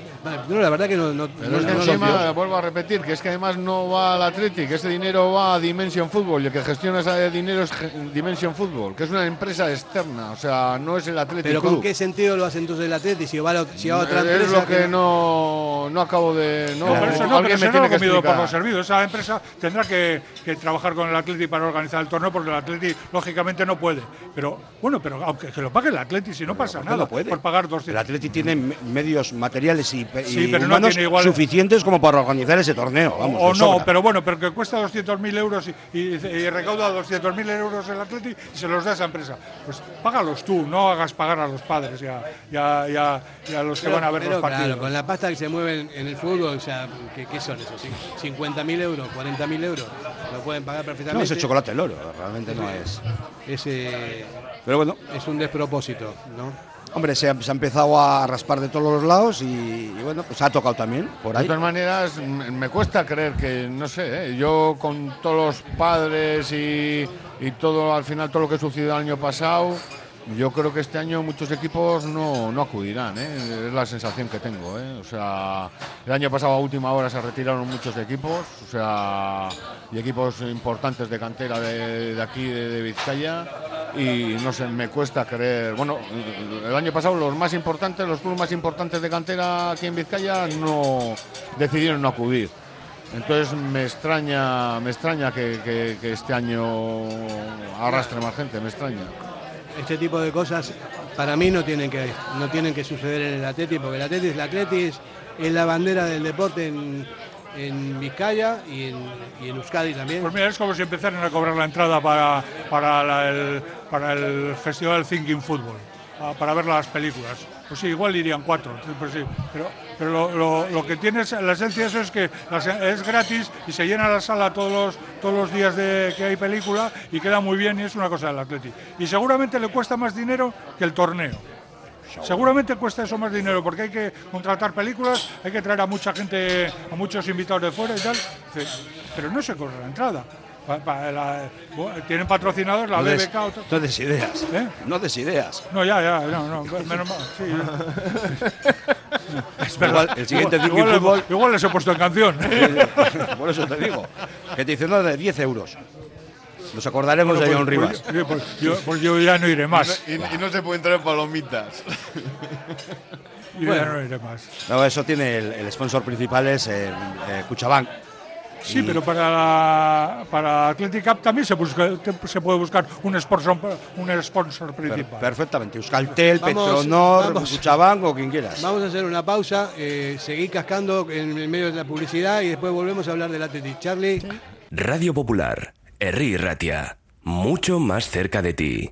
no la verdad que no. no Pero no- es que no- encima, vuelvo a repetir, que es que además no va al Athletic, ese dinero va a Dimension Football y el que gestiona ese dinero es Dimension Football, que es una empresa externa, o sea, no es el Athletic Pero Club. ¿con qué sentido lo hace entonces el Atleti si va a, si va a otra es empresa? lo que no, no acabo de... No, pero eso no, pero alguien eso me no tiene lo que comido por los servidos. Esa empresa tendrá que, que trabajar con el Atleti para organizar el torneo porque el Atleti lógicamente no puede. Pero bueno, pero aunque que lo pague el Atleti si no pasa ¿por qué nada no puede? por pagar El 200. Atleti tiene me- medios materiales y, Sí, y pero no humanos tiene igual- suficientes como para organizar ese torneo. Vamos, o no, sobra. pero bueno, pero que cuesta 200.000 euros y, y- y recauda 200.000 euros el Atleti y se los da a esa empresa. Pues págalos tú, no hagas pagar a los padres y a, y a- y a- y a los que Pero- van a ver pero los partidos. Claro, con la pasta que se mueve en, en el fútbol, o sea, ¿qué, qué son esos? ¿50.000 euros? ¿40.000 euros? Lo pueden pagar No, perfectamente. ese chocolate el oro, realmente no es. Es, eh, Pero bueno, es un despropósito, ¿no? Hombre, se ha, se ha empezado a raspar de todos los lados y, y bueno, pues ha tocado también por De ahí. todas maneras, me cuesta creer que, no sé, ¿eh? yo con todos los padres y, y todo, al final, todo lo que sucedió el año pasado, yo creo que este año muchos equipos no, no acudirán, ¿eh? es la sensación que tengo. ¿eh? O sea, el año pasado a última hora se retiraron muchos equipos, o sea, y equipos importantes de cantera de, de aquí, de, Vizcaya, y no sé, me cuesta creer. Bueno, el año pasado los más importantes, los clubes más importantes de cantera aquí en Vizcaya no decidieron no acudir. Entonces me extraña, me extraña que este año arrastre más gente, me extraña. Este tipo de cosas para mí no tienen que, no tienen que suceder en el Atleti, porque el Atleti, el Atleti es, es la bandera del deporte en, en Vizcaya y en, y en Euskadi también. Pues mira, es como si empezaran a cobrar la entrada para, para, el, para el Festival Thinking Football, ah, para ver las películas. Pues sí, igual irían cuatro, sí, pues sí. Pero, pero lo, lo- lo que tiene, la esencia de eso es que es gratis y se llena la sala todos los, todos los días de que hay película y queda muy bien y es una cosa del Atleti. Y seguramente le cuesta más dinero que el torneo. Seguramente cuesta eso más dinero porque hay que contratar películas, hay que traer a mucha gente, a muchos invitados de fuera y tal. Pero no se cobra la entrada. Pa- pa- la- bu- tienen patrocinadores la No des, BBK. otro- no des ideas. ¿Eh? No des ideas. No, ya, ya, no, no, menos mal. Sí, Es verdad. Igual, el siguiente igual, igual, Fútbol- igual les he puesto en canción. Por eso te digo. Que te dicen no, de 10 euros. Nos acordaremos Bueno, de John pues- Rivas. pues- pues yo, pues yo ya no iré más. Y, no- y no se pueden traer palomitas. Yo ya no iré más. No, eso tiene el, el sponsor principal es eh, eh, Cuchabank. Sí, Y- pero para la, para Athletic Cup también se, busca, te- se puede buscar un sponsor, un sponsor Per- principal. perfectamente. Euskaltel, Vamos, Petronor, vamos. Cuchabank o quien quieras. Vamos a hacer una pausa, eh, seguí cascando en el medio de la publicidad y después volvemos a hablar del Athletic. Charlie. Radio Popular, Herri Ratia, mucho más cerca de ti.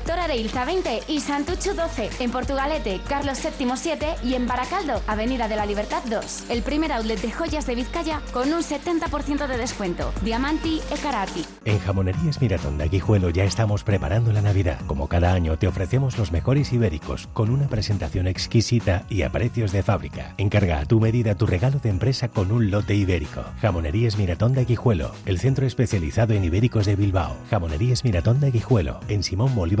Areilza 20 y Santucho 12. En Portugalete, Carlos VII 7 y en Baracaldo, Avenida de la Libertad 2. El primer outlet de joyas de Vizcaya con un 70% de descuento. Diamanti e Karati. En Jamonerías Miratón de Aguijuelo ya estamos preparando la Navidad. Como cada año te ofrecemos los mejores ibéricos con una presentación exquisita y a precios de fábrica. Encarga a tu medida tu regalo de empresa con un lote ibérico. Jamonerías Miratón de Aguijuelo, el centro especializado en ibéricos de Bilbao. Jamonerías Miratón de Aguijuelo, en Simón Bolívar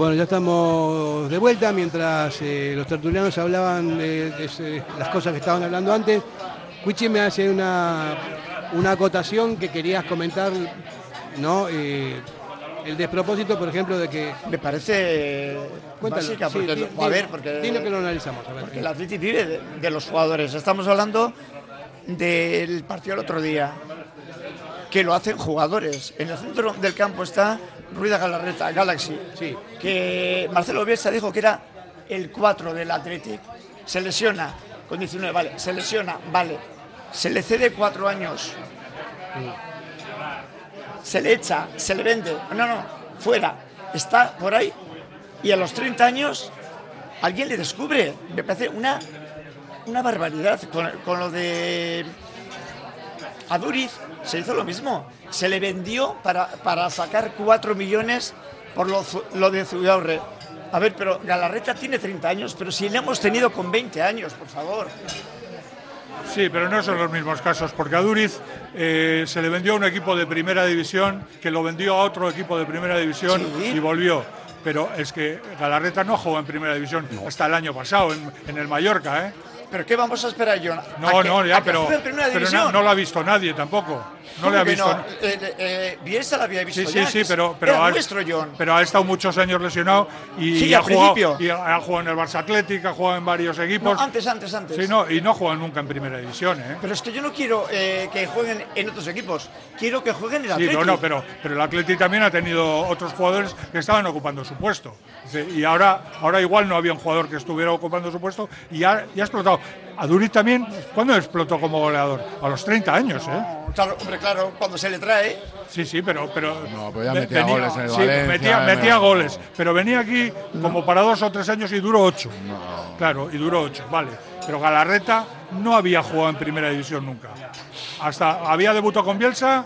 Bueno, ya estamos de vuelta mientras eh, los tertulianos hablaban de, las cosas que estaban hablando antes. Cuichi me hace una, una acotación que querías comentar, ¿no? Eh, el despropósito, por ejemplo, de que... Me parece Cuéntalo, básica, sí, porque, a ver, porque, dilo que lo analizamos, a ver. porque el Atleti vive de, de los jugadores. Estamos hablando del partido del otro día, que lo hacen jugadores. En el centro del campo está Ruida Galarreta, Galaxy, sí. que Marcelo Bielsa dijo que era el 4 del Athletic. Se lesiona con 19, vale, se lesiona, vale. Se le cede cuatro años. Se le echa, se le vende. No, no, fuera. Está por ahí y a los 30 años alguien le descubre. Me parece una, una barbaridad. Con, con lo de Aduriz se hizo lo mismo. Se le vendió para, para sacar 4 millones por lo, lo de Zugaurre. A ver, pero Galarreta tiene 30 años, pero si le hemos tenido con 20 años, por favor. Sí, pero no son los mismos casos, porque a Duriz eh, se le vendió a un equipo de primera división, que lo vendió a otro equipo de primera división Sí. y volvió. Pero es que Galarreta no jugó en primera división hasta el año pasado, en, en el Mallorca, ¿eh? ¿Pero qué vamos a esperar, John? No, ¿A que- no, a ya, que pero, juegue en primera pero no, división? no lo ha visto nadie tampoco. No ¿Cómo le ha visto. no? Eh, eh, eh, Bielsa la había visto Sí, sí, ya, sí, pero, pero, era ha, nuestro, John. pero ha estado muchos años lesionado y, Sí, ha, jugado, y ha jugado en el Barça Athletic, ha jugado en varios equipos. No, antes, antes, antes. Sí, no, y no juega nunca en primera división, ¿eh? Pero es que yo no quiero eh, que jueguen en otros equipos. Quiero que jueguen en el Sí, Athletic. no, no, pero, pero el Atleti también ha tenido otros jugadores que estaban ocupando su puesto. Y ahora, ahora igual no había un jugador que estuviera ocupando su puesto y ha, y ha explotado. explotó. A Duriz también, ¿cuándo explotó como goleador? A los 30 años, ¿eh? Claro, hombre, claro, cuando se le trae. Sí, sí, pero. pero No, pero ya metía goles en el sí, Valencia, metía, eh, metía no. goles. Pero venía aquí como para dos o tres años y duró ocho. Claro, y duró ocho, vale. Pero Galarreta no había jugado en primera división nunca. Hasta había debutado con Bielsa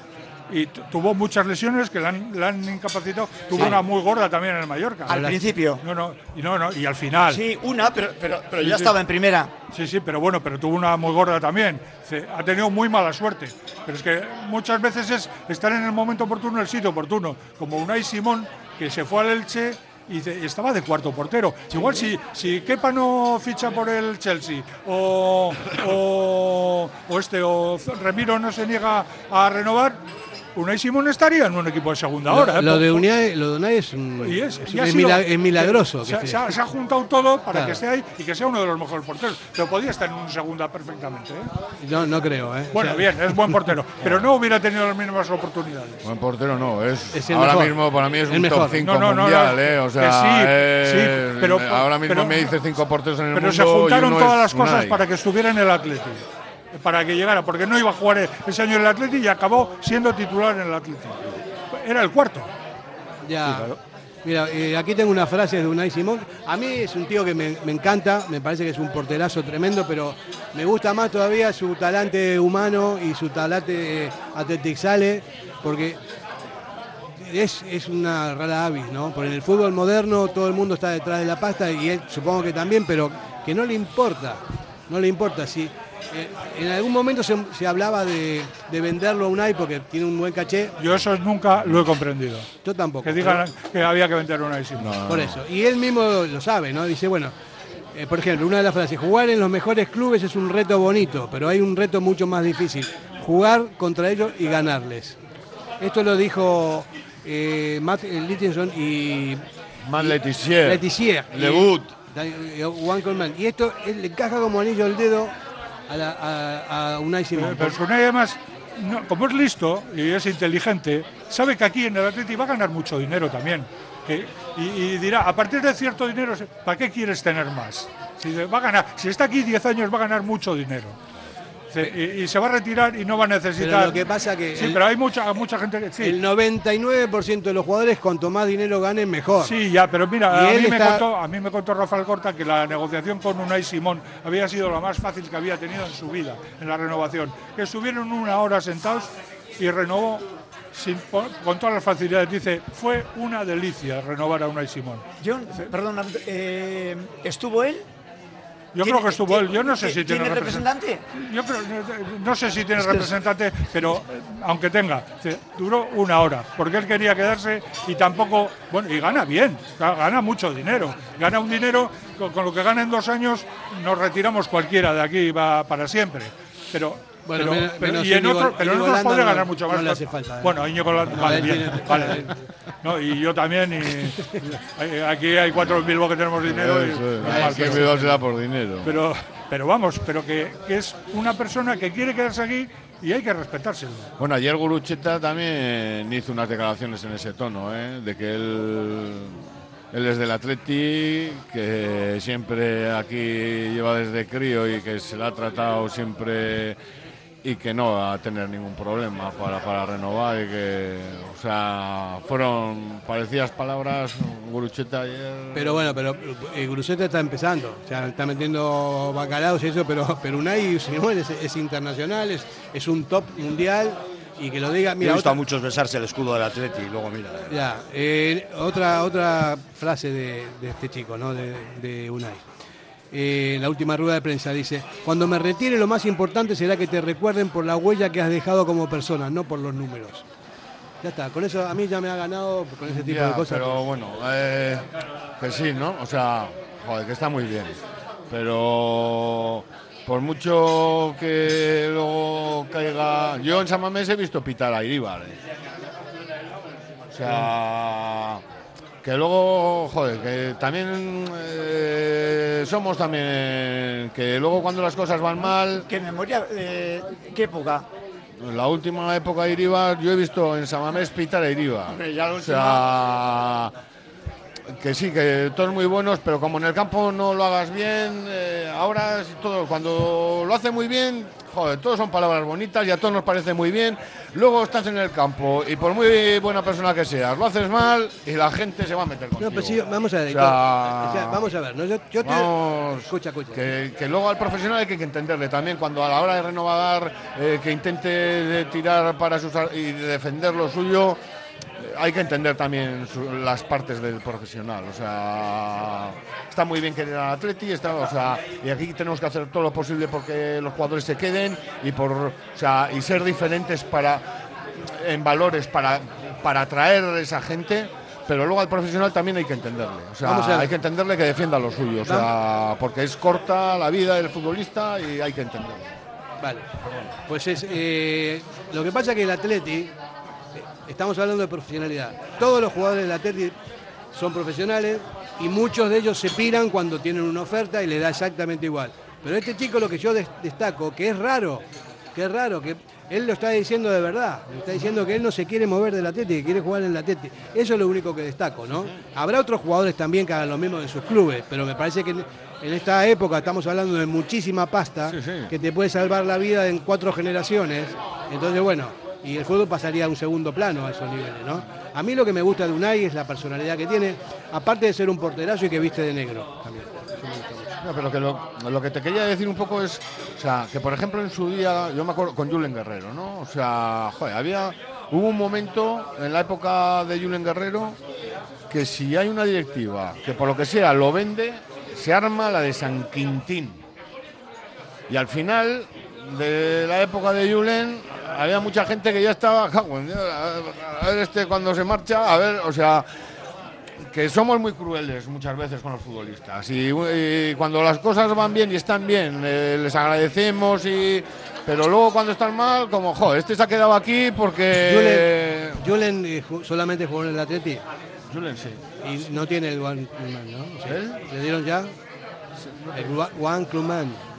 y tu- tuvo muchas lesiones que le han, incapacitado. Tuvo Sí. una muy gorda también en el Mallorca. Al principio. No, no, y no, no, y al final. Sí, una, pero, pero, pero Sí, ya sí. estaba en primera. Sí, sí, pero bueno, pero tuvo una muy gorda también. Se- Ha tenido muy mala suerte. Pero es que muchas veces es estar en el momento oportuno, en el sitio oportuno. Como Unai Simón, que se fue al Elche y, de- y estaba de cuarto portero. Igual si, si Kepa no ficha por el Chelsea o, o, o este o Remiro no se niega a renovar, Unai Simón estaría en un equipo de segunda Lo, hora. ¿eh? lo Por- de Unai, lo de Unai es, un- y es, es- y ha es sido- mila- es milagroso. Se, que se esté. ha, se ha juntado todo para Claro. que esté ahí y que sea uno de los mejores porteros. Pero podía estar en un segunda perfectamente. ¿eh? No, no creo, ¿eh? Bueno, O sea, bien, es buen portero. pero no hubiera tenido las mismas oportunidades. Buen portero no, es, ahora mejor. mismo para mí es El un mejor. top 5 No, no, no, mundial, no, ¿eh? O que sea, sí, es- sí, pero- ahora mismo pero- me dice cinco porteros en el Pero mundo se juntaron y uno todas las cosas Unai. para que estuviera en el Atleti. Para que llegara, porque no iba a jugar ese año en el Atleti y acabó siendo titular en el Atleti. Era el cuarto. Ya. Mira, eh, aquí tengo una frase de Unai Simón. A mí es un tío que me, me encanta, me parece que es un porterazo tremendo, pero me gusta más todavía su talante humano y su talante eh, atletixale, porque es, es una rara avis, ¿no? Porque en el fútbol moderno todo el mundo está detrás de la pasta y él supongo que también, pero que no le importa, no le importa. Si en algún momento se, se hablaba de, de venderlo a Unai porque tiene un buen caché, Yo eso nunca lo he comprendido. yo tampoco. Que digan que había que vender una Simón. Por eso. Y él mismo lo sabe, ¿no? Dice, bueno, eh, por ejemplo, una de las frases, jugar en los mejores clubes es un reto bonito, pero hay un reto mucho más difícil, jugar contra ellos y ganarles. Esto lo dijo eh, Matt eh, Lichtenson y... Matt Letizier. Letizier. Le Y- Juan. Y esto él le encaja como anillo al dedo a, la- a- a Unai Simón. Pero Unai además, no, como es listo y es inteligente, sabe que aquí en el Atleti va a ganar mucho dinero también. Que- y, y dirá, a partir de cierto dinero, ¿para qué quieres tener más? Si, va a ganar, si está aquí 10 años va a ganar mucho dinero. Y, y se va a retirar y no va a necesitar. Pero lo que pasa que Sí, el- pero hay mucha, mucha gente que. Sí, El 99% de los jugadores, cuanto más dinero ganen, mejor. Sí, ya, pero mira, a mí, me contó, a mí me contó Rafael Corta que la negociación con Unai Simón había sido la más fácil que había tenido en su vida, en la renovación. Que estuvieron una hora sentados y renovó sin, con todas las facilidades. Dice, fue una delicia renovar a Unai Simón. John, perdona, eh, ¿estuvo él? Yo ¿Tiene- creo que estuvo él. Yo no sé si tiene, ¿Tiene representante. Yo creo, no sé si tiene representante, pero eh, aunque tenga, dice, duró una hora, porque él quería quedarse y tampoco, bueno, y gana bien, ga- gana mucho dinero, gana un dinero con, con lo que gana en dos años, nos retiramos cualquiera de aquí va para siempre, pero Bueno, pero- menos- pero- y en, otro- pero en Íñigo otros podría no- ganar mucho más. no le hace falta, ¿eh? Bueno, Íñigo Landa, vale, bien, tiene- vale. No, y yo también, y, aquí hay cuatro en Bilbao que tenemos dinero. y- Eso es. normal, Es que Bilbao da por dinero. pero, pero vamos, pero que, que es una persona que quiere quedarse aquí y hay que respetárselo. Bueno, ayer Gurucheta también hizo unas declaraciones en ese tono, ¿eh? de que él, él es del Atleti, que siempre aquí lleva desde crío y que se le ha tratado siempre y que no va a tener ningún problema para, para renovar y que, o sea, fueron parecidas palabras Gurucheta ayer. Pero bueno, pero eh, Gruseta está empezando, o sea, está metiendo bacalaos y eso, pero, pero Unai Simón es, es internacional, es, es un top mundial y que lo diga, Mira, he visto otra, a muchos besarse el escudo del Atleti y luego mira. ya, eh, otra, otra frase de, de este chico, ¿no? de, de Unai. Eh, en la última rueda de prensa dice, cuando me retire lo más importante será que te recuerden por la huella que has dejado como persona, no por los números. Ya está, con eso a mí ya me ha ganado con ese tipo Ya, de cosas. Pero bueno, eh, que sí, ¿no? O sea, joder, que está muy bien. Pero por mucho que luego caiga. Yo en San Mamés he visto pitar a Iríbar. eh. O sea. Que luego, joder, que también eh, somos también. Que luego cuando las cosas van mal. ¿Qué memoria? eh, ¿Qué época? En la última época de Iribar, yo he visto en Samamés pitar a Iribar. Hombre, ya la o sea, que sí, que todos muy buenos, pero como en el campo no lo hagas bien, eh, ahora todo, cuando lo hace muy bien, joder, todos son palabras bonitas y a todos nos parece muy bien. Luego estás en el campo y por muy buena persona que seas, lo haces mal y la gente se va a meter contigo. No, pues sí, vamos a ver. O sea, o sea, vamos a ver. ¿no? Yo, yo te- Vamos, escucha, escucha. Que, que luego al profesional hay que entenderle también cuando a la hora de renovar eh, que intente de tirar para sus y de defender lo suyo hay que entender también su- las partes del profesional o sea está muy bien querer al Atleti está, o sea y aquí tenemos que hacer todo lo posible porque los jugadores se queden y por o sea y ser diferentes para en valores para para atraer a esa gente pero luego al profesional también hay que entenderle. O sea, hay que entenderle que defienda lo suyo. O sea, porque es corta la vida del futbolista y hay que entenderlo. Vale. Pues es. eh, lo que pasa es que el Atleti. Estamos hablando de profesionalidad. Todos los jugadores del Atleti son profesionales y muchos de ellos se piran cuando tienen una oferta y le da exactamente igual. Pero este chico lo que yo des- destaco, que es raro, que es raro, que él lo está diciendo de verdad, está diciendo que él no se quiere mover del Atleti, que quiere jugar en el Atleti. Eso es lo único que destaco, ¿no? Habrá otros jugadores también que hagan lo mismo en sus clubes, pero me parece que en, en esta época estamos hablando de muchísima pasta que te puede salvar la vida en cuatro generaciones. Entonces, bueno, y el fútbol pasaría a un segundo plano a esos niveles, ¿no? A mí lo que me gusta de Unai es la personalidad que tiene, aparte de ser un porterazo y que viste de negro también. No, pero lo que te quería decir un poco es, o sea, que por ejemplo en su día, yo me acuerdo con Julen Guerrero, ¿no? O sea, joder, había, hubo un momento en la época de Julen Guerrero que si hay una directiva que por lo que sea lo vende, se arma la de San Quintín. Y al final de la época de Julen había mucha gente que ya estaba, "Cago en Dios, a ver, este cuando se marcha, a ver, o sea, que somos muy crueles muchas veces con los futbolistas y, y cuando las cosas van bien y están bien eh, les agradecemos y pero luego cuando están mal como joder este se ha quedado aquí porque Julen, Julen, eh, solamente jugó en el Atleti. Julen sí Y no tiene el One Clubman, ¿no? O sea, ¿Le dieron ya? El One. Eh,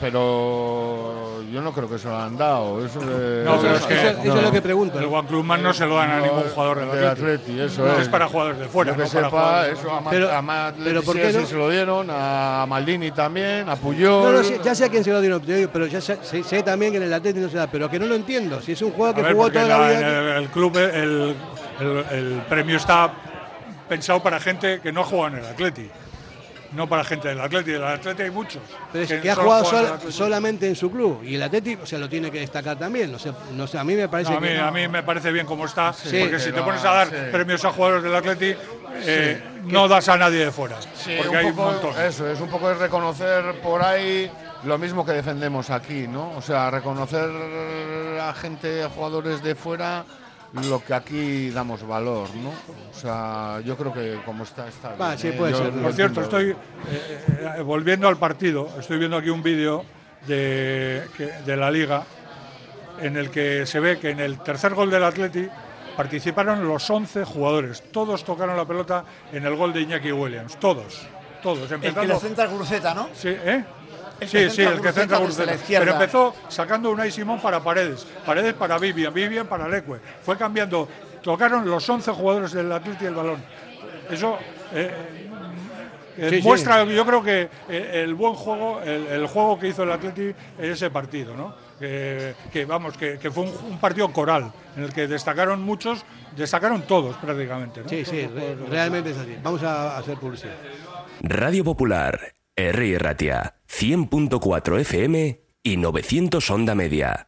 pero yo no creo que se lo han dado eso de- No, pero es que no. El Juan Clubman no se lo dan a ningún jugador del del Atleti. Atleti, eso No, es. es para jugadores de fuera, Yo que no para sepa, de eso a, Pero- a Matt pero ¿por qué se lo dieron, a Maldini también, a Puyol. No, ya sé a quién se lo dieron, pero ya sé, sé- sé también que en el Atleti no se da, pero que no lo entiendo. Si es un jugador que ver, jugó toda la, la- vida. el, el club, el, el- el premio está pensado para gente que no juega en el Atleti. No para gente del Atleti. Del Atleti hay muchos. Pero es que, ha jugado solamente en su club. Y el Atleti, o sea, lo tiene que destacar también. No sé, no sé a mí me parece No, a, mí, que. a mí me parece bien cómo está, Sí, porque si te pones a dar sí. premios a jugadores del Atleti, eh, no das a nadie de fuera. Sí, porque un hay poco, un montón. Eso, es un poco es reconocer por ahí lo mismo que defendemos aquí, ¿no? O sea, reconocer a gente, a jugadores de fuera, lo que aquí damos valor, ¿no? O sea, yo creo que como está, está bien, sí, ¿eh? puede ser. lo Por cierto, estoy eh, eh, volviendo al partido. Estoy viendo aquí un vídeo de, que- de la liga en el que se ve que en el tercer gol del Atleti participaron los 11 jugadores. Todos tocaron la pelota en el gol de Iñaki Williams. Todos. Todos. El que Empezando, le centra Guruceta, ¿no? Sí, ¿eh? Sí, sí, el que centra desde la Guruceta. izquierda. Pero empezó sacando Unai Simón para Paredes, Paredes para Vivian, Vivian para Leque. Fue cambiando, tocaron los 11 jugadores del Atleti el balón. Eso eh, eh, Sí, sí. muestra, yo creo que eh, el buen juego, el, el juego que hizo el Atleti en ese partido, ¿no? Que, que, vamos, que, que fue un, un partido coral en el que destacaron muchos, destacaron todos prácticamente. ¿no? Sí, sí, re- realmente es así. Vamos a hacer publicidad. Radio Popular, R. Ratia, 100.4 FM y 900 Onda Media.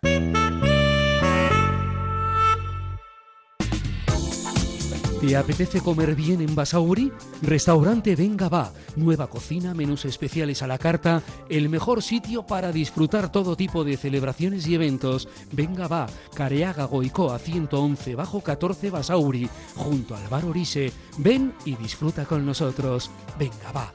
¿Te apetece comer bien en Basauri? Restaurante Venga Va. Nueva cocina, menús especiales a la carta, el mejor sitio para disfrutar todo tipo de celebraciones y eventos. Venga Va, Careaga Goicoa 111 bajo 14 Basauri, junto al bar Orise. Ven y disfruta con nosotros. Venga Va.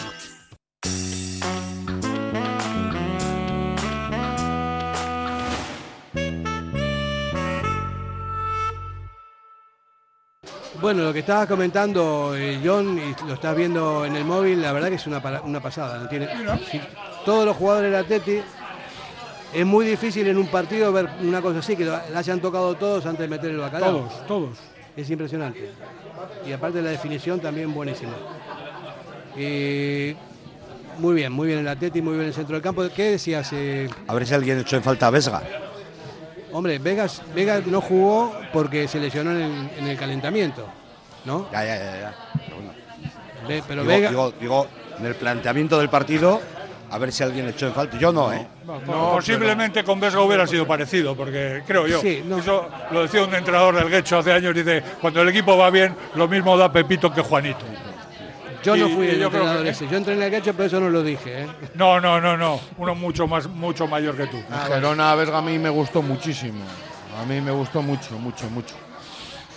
Bueno, lo que estabas comentando, eh, John, y lo estás viendo en el móvil, la verdad que es una, pasada. ¿no? Tiene, si todos los jugadores del Atleti, es muy difícil en un partido ver una cosa así, que la hayan tocado todos antes de meter el bacalao. Todos, todos. Es impresionante. Y aparte la definición también buenísima. Muy bien, muy bien el Atleti, muy bien el centro del campo. ¿Qué decías? eh? A ver si alguien echó en falta a Vesga. Hombre, Vegas, Vegas no jugó porque se lesionó en el, en el calentamiento, ¿no? Ya, ya, ya. ya. Pero, bueno. Ve- pero digo, Vega, digo, digo, en el planteamiento del partido, a ver si alguien echó en falta. Yo no, ¿eh? Posiblemente con Vesga hubiera sido parecido, porque creo yo. Sí, Eso lo decía un entrenador del Guecho hace años, dice, cuando el equipo va bien, lo mismo da Pepito que Juanito. Yo no fui y el yo creo entrenador que- ese. Yo entrené el Gacho, pero eso no lo dije, ¿eh? No, no, no, no. Uno mucho más, mucho mayor que tú. Ah, Gerona Vesga a mí me gustó muchísimo. A mí me gustó mucho, mucho, mucho.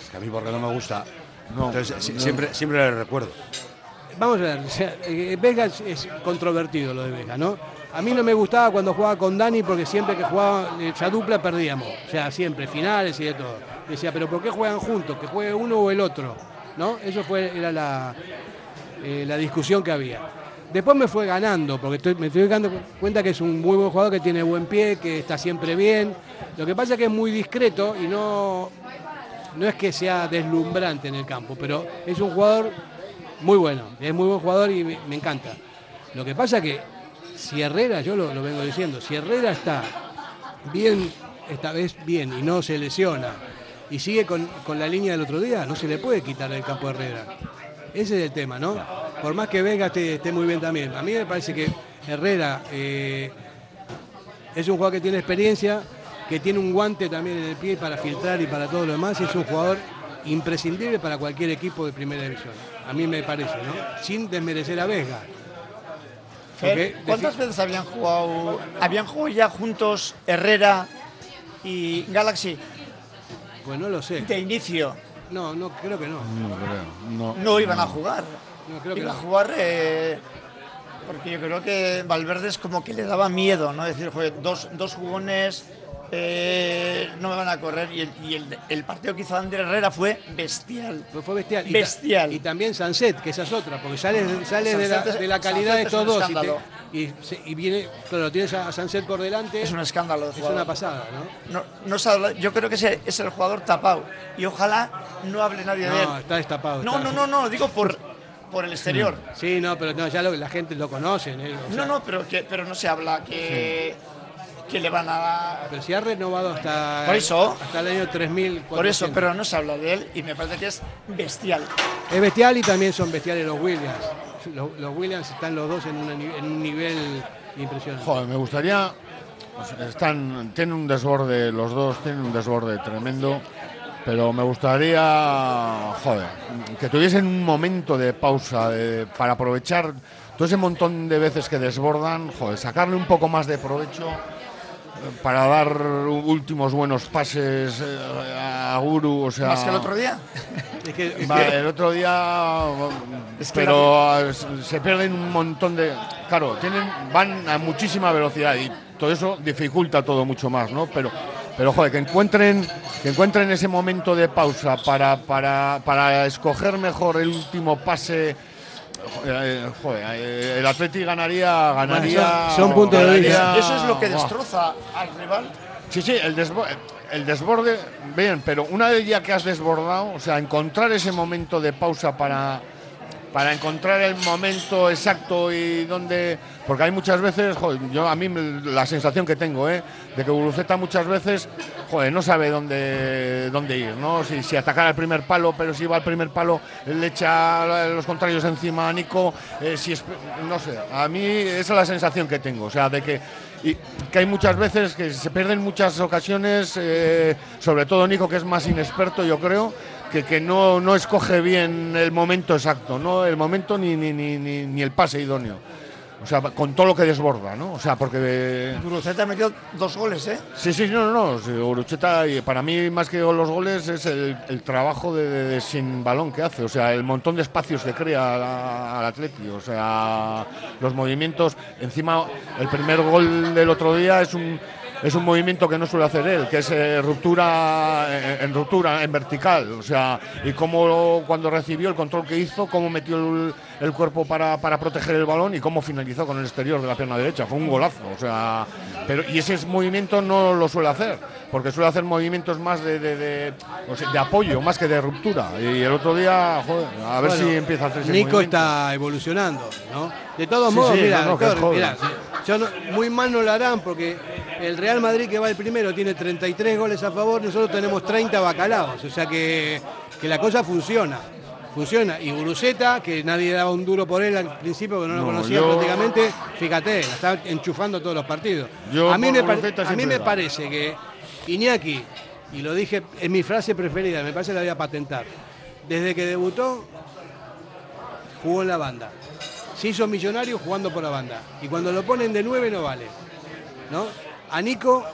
Es que a mí porque no me gusta. No, Entonces no. siempre, siempre le recuerdo. Vamos a ver, o sea, eh, Vega es, es controvertido lo de Vega, ¿no? A mí no me gustaba cuando jugaba con Dani porque siempre que jugaba esa dupla perdíamos. O sea, siempre, finales y de todo. Decía, pero ¿por qué juegan juntos? Que juegue uno o el otro. ¿No? Eso fue, era la, eh, la discusión que había. Después me fue ganando, porque estoy- me estoy dando cuenta que es un muy buen jugador, que tiene buen pie, que está siempre bien. Lo que pasa es que es muy discreto y no, no es que sea deslumbrante en el campo, pero es un jugador muy bueno, es muy buen jugador y me, encanta. Lo que pasa que si Herrera, yo lo, lo vengo diciendo, si Herrera está bien, esta vez bien y no se lesiona y sigue con, con la línea del otro día, no se le puede quitar el campo a Herrera. Ese es el tema, ¿no? Por más que Vega esté, esté muy bien también. A mí me parece que Herrera eh, es un jugador que tiene experiencia, que tiene un guante también en el pie para filtrar y para todo lo demás. y Es un jugador imprescindible para cualquier equipo de primera división. A mí me parece, ¿no? Sin desmerecer a Vega. Fer, ¿Cuántas veces habían jugado? ¿Habían jugado ya juntos Herrera y Galaxy? Pues no lo sé. De inicio. No, no, creo que no. No creo. No, No iban a jugar. No, creo que Iban no. a jugar eh, porque yo creo que Valverde es como que le daba miedo, ¿no? Es decir, joder, dos, dos jugones eh, no me van a correr y, el, y el- el partido que hizo Ander Herrera fue bestial. Fue, fue bestial. Y ta- Bestial. Y, también Sanset, que esa es otra, porque sale, sale de, la, de la calidad de es estos dos. Y, te- y, viene, claro, tienes a Sanset por delante. Es un escándalo. Es una pasada, ¿no? No, no yo creo que ese es el jugador tapado y ojalá no hable nadie de él. No, está destapado. No, está- no, no, no, digo por, por el exterior. Sí, no, pero no, ya lo- la gente lo conoce. ¿eh? O sea, No, no, pero, que, pero no se habla que, que le van a... Pero si ha renovado hasta, Por eso. hasta el año 3000. Por eso, pero no se habla de él y me parece que es bestial. Es bestial y también son bestiales los Williams. Los, los Williams están los dos en, una en un nivel impresionante. Joder, me gustaría. sea, Están, tienen un desborde, los dos tienen un desborde tremendo. Pero me gustaría, joder, que tuviesen un momento de pausa de- para aprovechar todo ese montón de veces que desbordan, joder, sacarle un poco más de provecho para dar últimos buenos pases eh, a Guru, o sea... Más que el otro día. El otro día, Es que pero eh, se pierden un montón de, claro, tienen, van a muchísima velocidad y todo eso dificulta todo mucho más, ¿no? Pero, pero joder, que encuentren, que encuentren ese momento de pausa para, para, para escoger mejor el último pase eh, joder, eh, el Atleti ganaría, ganaría. son- son puntos de vista. Eso es lo que Buah. destroza al rival. Sí, sí, el, desbo- el desborde, bien, pero una vez ya que has desbordado, o sea, encontrar ese momento de pausa para, para encontrar el momento exacto y donde. Porque hay muchas veces, joder, yo a mí la sensación que tengo, ¿eh? De que Guruceta muchas veces, joder, no sabe dónde, dónde ir, ¿no? Si, si atacar al primer palo, pero si va al primer palo, le echa los contrarios encima a Nico, eh, si es, no sé, a mí esa es la sensación que tengo, o sea, de que y que hay muchas veces que se pierden muchas ocasiones, eh, sobre todo Nico, que es más inexperto, yo creo, que, que no, no escoge bien el momento exacto, no el momento ni, ni, ni, ni, ni el pase idóneo. O sea, con todo lo que desborda, ¿no? O sea, porque... Guruceta metió dos goles, ¿eh? Sí, sí, no, no, no. Urucheta, para mí, más que los goles, es el, el trabajo de, de- de sin balón que hace. O sea, el montón de espacios que crea al Atleti. O sea, los movimientos. Encima, el primer gol del otro día es un. Es un movimiento que no suele hacer él, que es eh, ruptura eh, en ruptura, en vertical. O sea, y cómo cuando recibió el control que hizo, cómo metió el, el cuerpo para, para proteger el balón y cómo finalizó con el exterior de la pierna derecha. Fue un golazo. O sea, pero, y ese movimiento no lo suele hacer, porque suele hacer movimientos más de, de, de- o sea, de apoyo, más que de ruptura. Y el otro día, joder, a ver Bueno, si empieza a hacer ese Nico movimiento. está evolucionando, ¿no? De todos Sí, modos, sí, mira, no, no, doctor, mira, yo no- muy mal no lo harán porque el Real Madrid que va el primero tiene 33 goles a favor, nosotros tenemos 30 bacalaos, o sea que, que la cosa funciona. Funciona. Y Guruceta, que nadie daba un duro por él al principio, que no lo No, conocía yo- prácticamente, fíjate, la está enchufando todos los partidos. Yo a mí, me, a mí parece que Iñaki, y lo dije, es mi frase preferida, me parece que la voy a patentar. Desde que debutó, jugó en la banda. Se hizo millonario jugando por la banda. Y cuando lo ponen de nueve no vale. ¿no? A Nico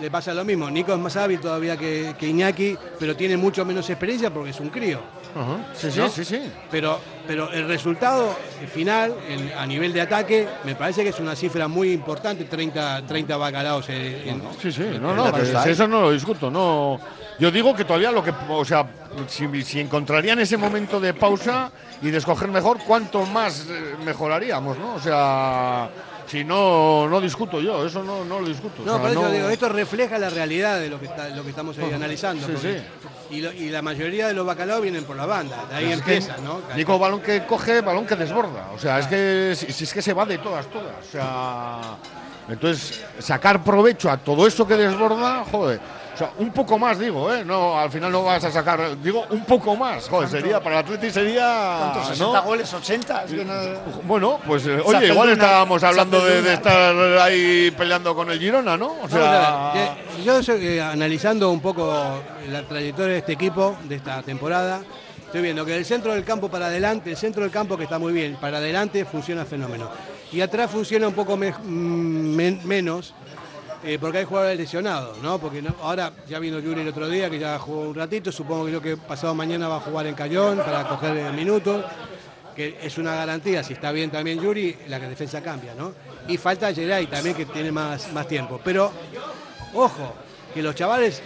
le pasa lo mismo. Nico es más hábil todavía que, que Iñaki, pero tiene mucho menos experiencia porque es un crío. Ajá, Sí, sí, ¿no? sí, sí. Pero, pero el resultado final, el- a nivel de ataque, me parece que es una cifra muy importante, 30, 30 bacalaos. en- en- Sí, sí, en no, no, que eso no lo discuto, no. Yo digo que todavía lo que, o sea, si, si encontrarían ese momento de pausa y de escoger mejor, cuánto más eh, mejoraríamos, ¿no? O sea, si no, no discuto yo, eso no, no lo discuto. o No, sea, por eso no- digo, esto refleja la realidad de lo que, está, lo que estamos ahí Ajá. analizando. Sí, porque- Y, lo- y la mayoría de los bacalaos vienen por la banda, de ahí Es que empieza, ¿no? Nico, balón que coge, balón que desborda. O sea, es que si, si es que se va de todas, todas. O sea, entonces sacar provecho a todo eso que desborda, joder. O sea, un poco más, digo, ¿eh? No, al final no vas a sacar, digo, un poco más. Joder, sería, para el Atleti sería. ¿Cuántos? ¿no? ¿60 goles? ¿80? Es que no- Bueno, pues eh, oye, igual estábamos hablando de, estar ahí peleando con el Girona, ¿no? O sea, que- yo que analizando un poco la trayectoria de este equipo, de esta temporada, estoy viendo que del centro del campo para adelante, el centro del campo que está muy bien, para adelante funciona fenómeno. Y atrás funciona un poco me- mm, men- menos, eh, porque hay jugadores lesionados, ¿no? Porque no- ahora ya vino Yuri el otro día, que ya jugó un ratito, supongo que yo que pasado mañana va a jugar en Cayón para coger eh, minutos, que es una garantía, si está bien también Yuri, la defensa cambia, ¿no? Y falta Geray también, que tiene más, más tiempo. Pero, ojo, que los chavales,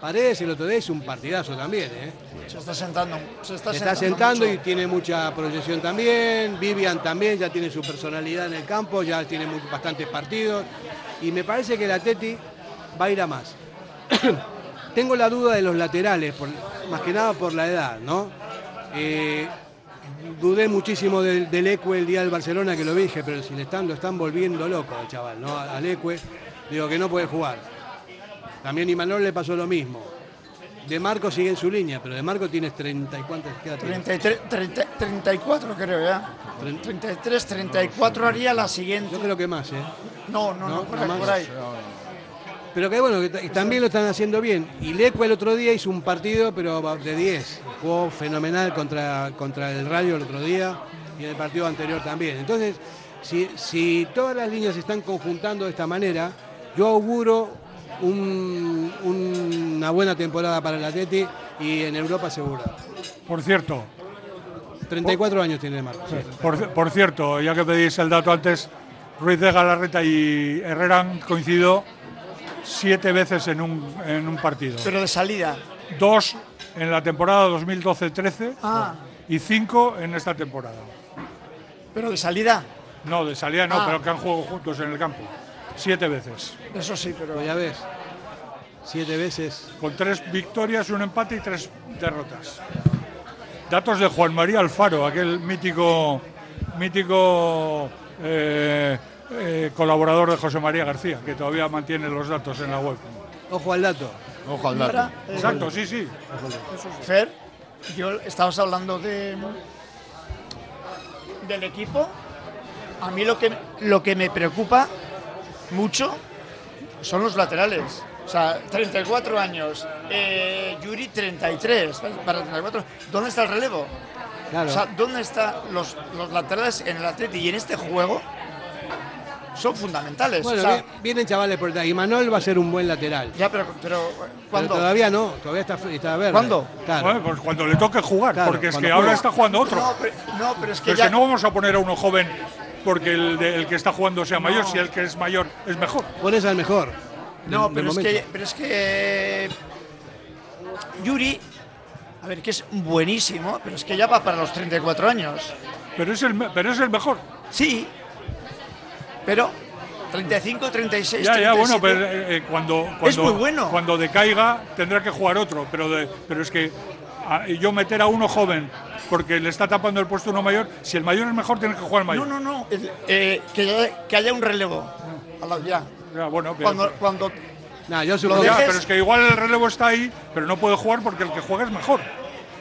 Paredes el otro día hizo un partidazo también, ¿eh? Se está sentando. Se está, Se está sentando sentando y tiene mucha proyección también. Vivian también ya tiene su personalidad en el campo, ya tiene muy- bastantes partidos. Y me parece que la Teti va a ir a más. Tengo la duda de los laterales, más que nada por la edad, ¿no? Eh, dudé muchísimo del, del Ecue el día del Barcelona que lo dije, pero si le están, lo están volviendo loco al chaval, ¿no? Al Ecue, digo que no puede jugar. También Imanol le pasó lo mismo. De Marco sigue en su línea, pero De Marco tienes 30 y cuántas queda 33, 30, 34 creo ya. 33, 34 haría la siguiente. Yo creo que más, ¿eh? No, no, no, ¿No? por, ¿No ahí, más? por ahí. Pero que bueno, que también lo están haciendo bien. Y Leco el otro día hizo un partido, pero de 10. Jugó fenomenal contra, contra el Rayo el otro día y en el partido anterior también. Entonces, si, si todas las líneas se están conjuntando de esta manera, yo auguro un- una buena temporada para el Atleti y en Europa segura. Por cierto, 34 años tiene Marcos. por, por cierto, ya que pedís el dato antes, Ruiz de Galarreta y Herrera han coincidido siete veces en un, en un partido. Pero de salida. Dos en la temporada 2012-13 Ah. y cinco en esta temporada. Pero de salida, No, de salida no, Ah. pero que han jugado juntos en el campo. Siete veces. eso sí, pero. Ya ves. Siete veces. Con tres victorias, un empate y tres derrotas. Datos de Juan María Alfaro, aquel mítico, mítico eh, eh, colaborador de José María García, que todavía mantiene los datos en la web. Ojo al dato. Ojo al dato. eh, Exacto, sí, sí. Fer, yo estabas hablando de del equipo. A mí lo que lo que me preocupa mucho son los laterales. O sea, 34 años, eh, Yuri 33, para 34. ¿Dónde está el relevo? Claro. O sea, ¿dónde están los, los laterales en el Atleti y en este juego? Son fundamentales. Bueno, o sea, vi- vienen chavales por detrás. Y Manuel va a ser un buen lateral. ya, pero, pero todavía no, todavía está, está verde. ¿Cuándo? Claro. Bueno, pues cuando le toque jugar, Claro, porque es que ahora está jugando otro. No, pero, no, pero es que Pero es que no vamos a poner a uno joven porque el, de- el que está jugando sea mayor, si el que es mayor es mejor. Pones al mejor. No, pero es, que, pero es que Yuri, a ver, que es buenísimo, pero es que ya va para los 34 años. Pero es el, me- pero es el mejor. Sí, pero 35, 36, Ya, ya, 37, bueno, pero eh, eh, cuando, cuando, muy bueno. cuando decaiga tendrá que jugar otro, pero, de- pero es que ah, yo meter a uno joven porque le está tapando el puesto uno mayor, si el mayor es mejor, tiene que jugar el No, mayor. no, no, el- eh, que, haya, que haya un relevo. A la- ya. Ya, bueno, pero, Cuando, cuando Nah, yo lo supongo ya, pero es que igual el relevo está ahí, pero no puede jugar porque el que juega es mejor.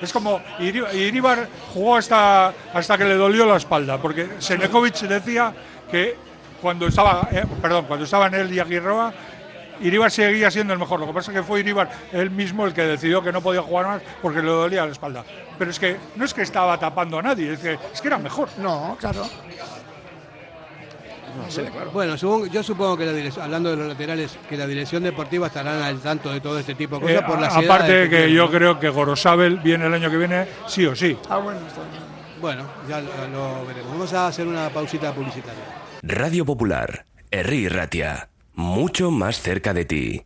Es como Iri- Iríbar jugó hasta, hasta que le dolió la espalda, porque Senekovic decía que cuando estaba, eh, perdón, cuando estaban él y Aguirroa, Iribar seguía siendo el mejor. Lo que pasa es que fue Iribar él mismo el que decidió que no podía jugar más porque le dolía la espalda. Pero es que no es que estaba tapando a nadie, es que, es que era mejor. No, claro. Bueno, supongo- yo supongo que la dirección, hablando de los laterales, que la dirección deportiva estarán al tanto de todo este tipo de cosas Eh, por las a- aparte edades que yo creo que Gorosabel viene el año que viene sí o sí. Ah, bueno, está bien. Bueno, ya lo, lo veremos. Vamos a hacer una pausita publicitaria. Radio Popular, Herri Ratia, mucho más cerca de ti.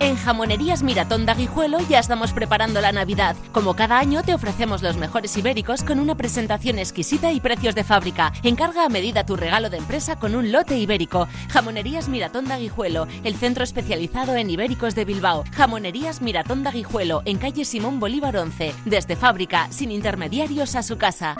En Jamonerías Miratón de ya estamos preparando la Navidad. Como cada año te ofrecemos los mejores ibéricos con una presentación exquisita y precios de fábrica. Encarga a medida tu regalo de empresa con un lote ibérico. Jamonerías Miratón de el centro especializado en ibéricos de Bilbao. Jamonerías Miratón de en calle Simón Bolívar 11. Desde fábrica, sin intermediarios a su casa.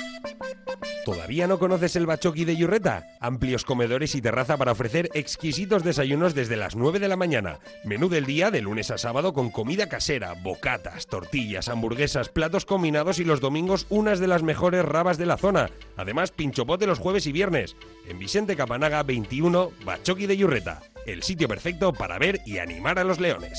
¿Todavía no conoces el Bachoqui de Yurreta? Amplios comedores y terraza para ofrecer exquisitos desayunos desde las 9 de la mañana. Menú del día de lunes a sábado con comida casera, bocatas, tortillas, hamburguesas, platos combinados y los domingos unas de las mejores rabas de la zona. Además, pinchopote los jueves y viernes. En Vicente Capanaga 21, Bachoqui de Yurreta. El sitio perfecto para ver y animar a los leones.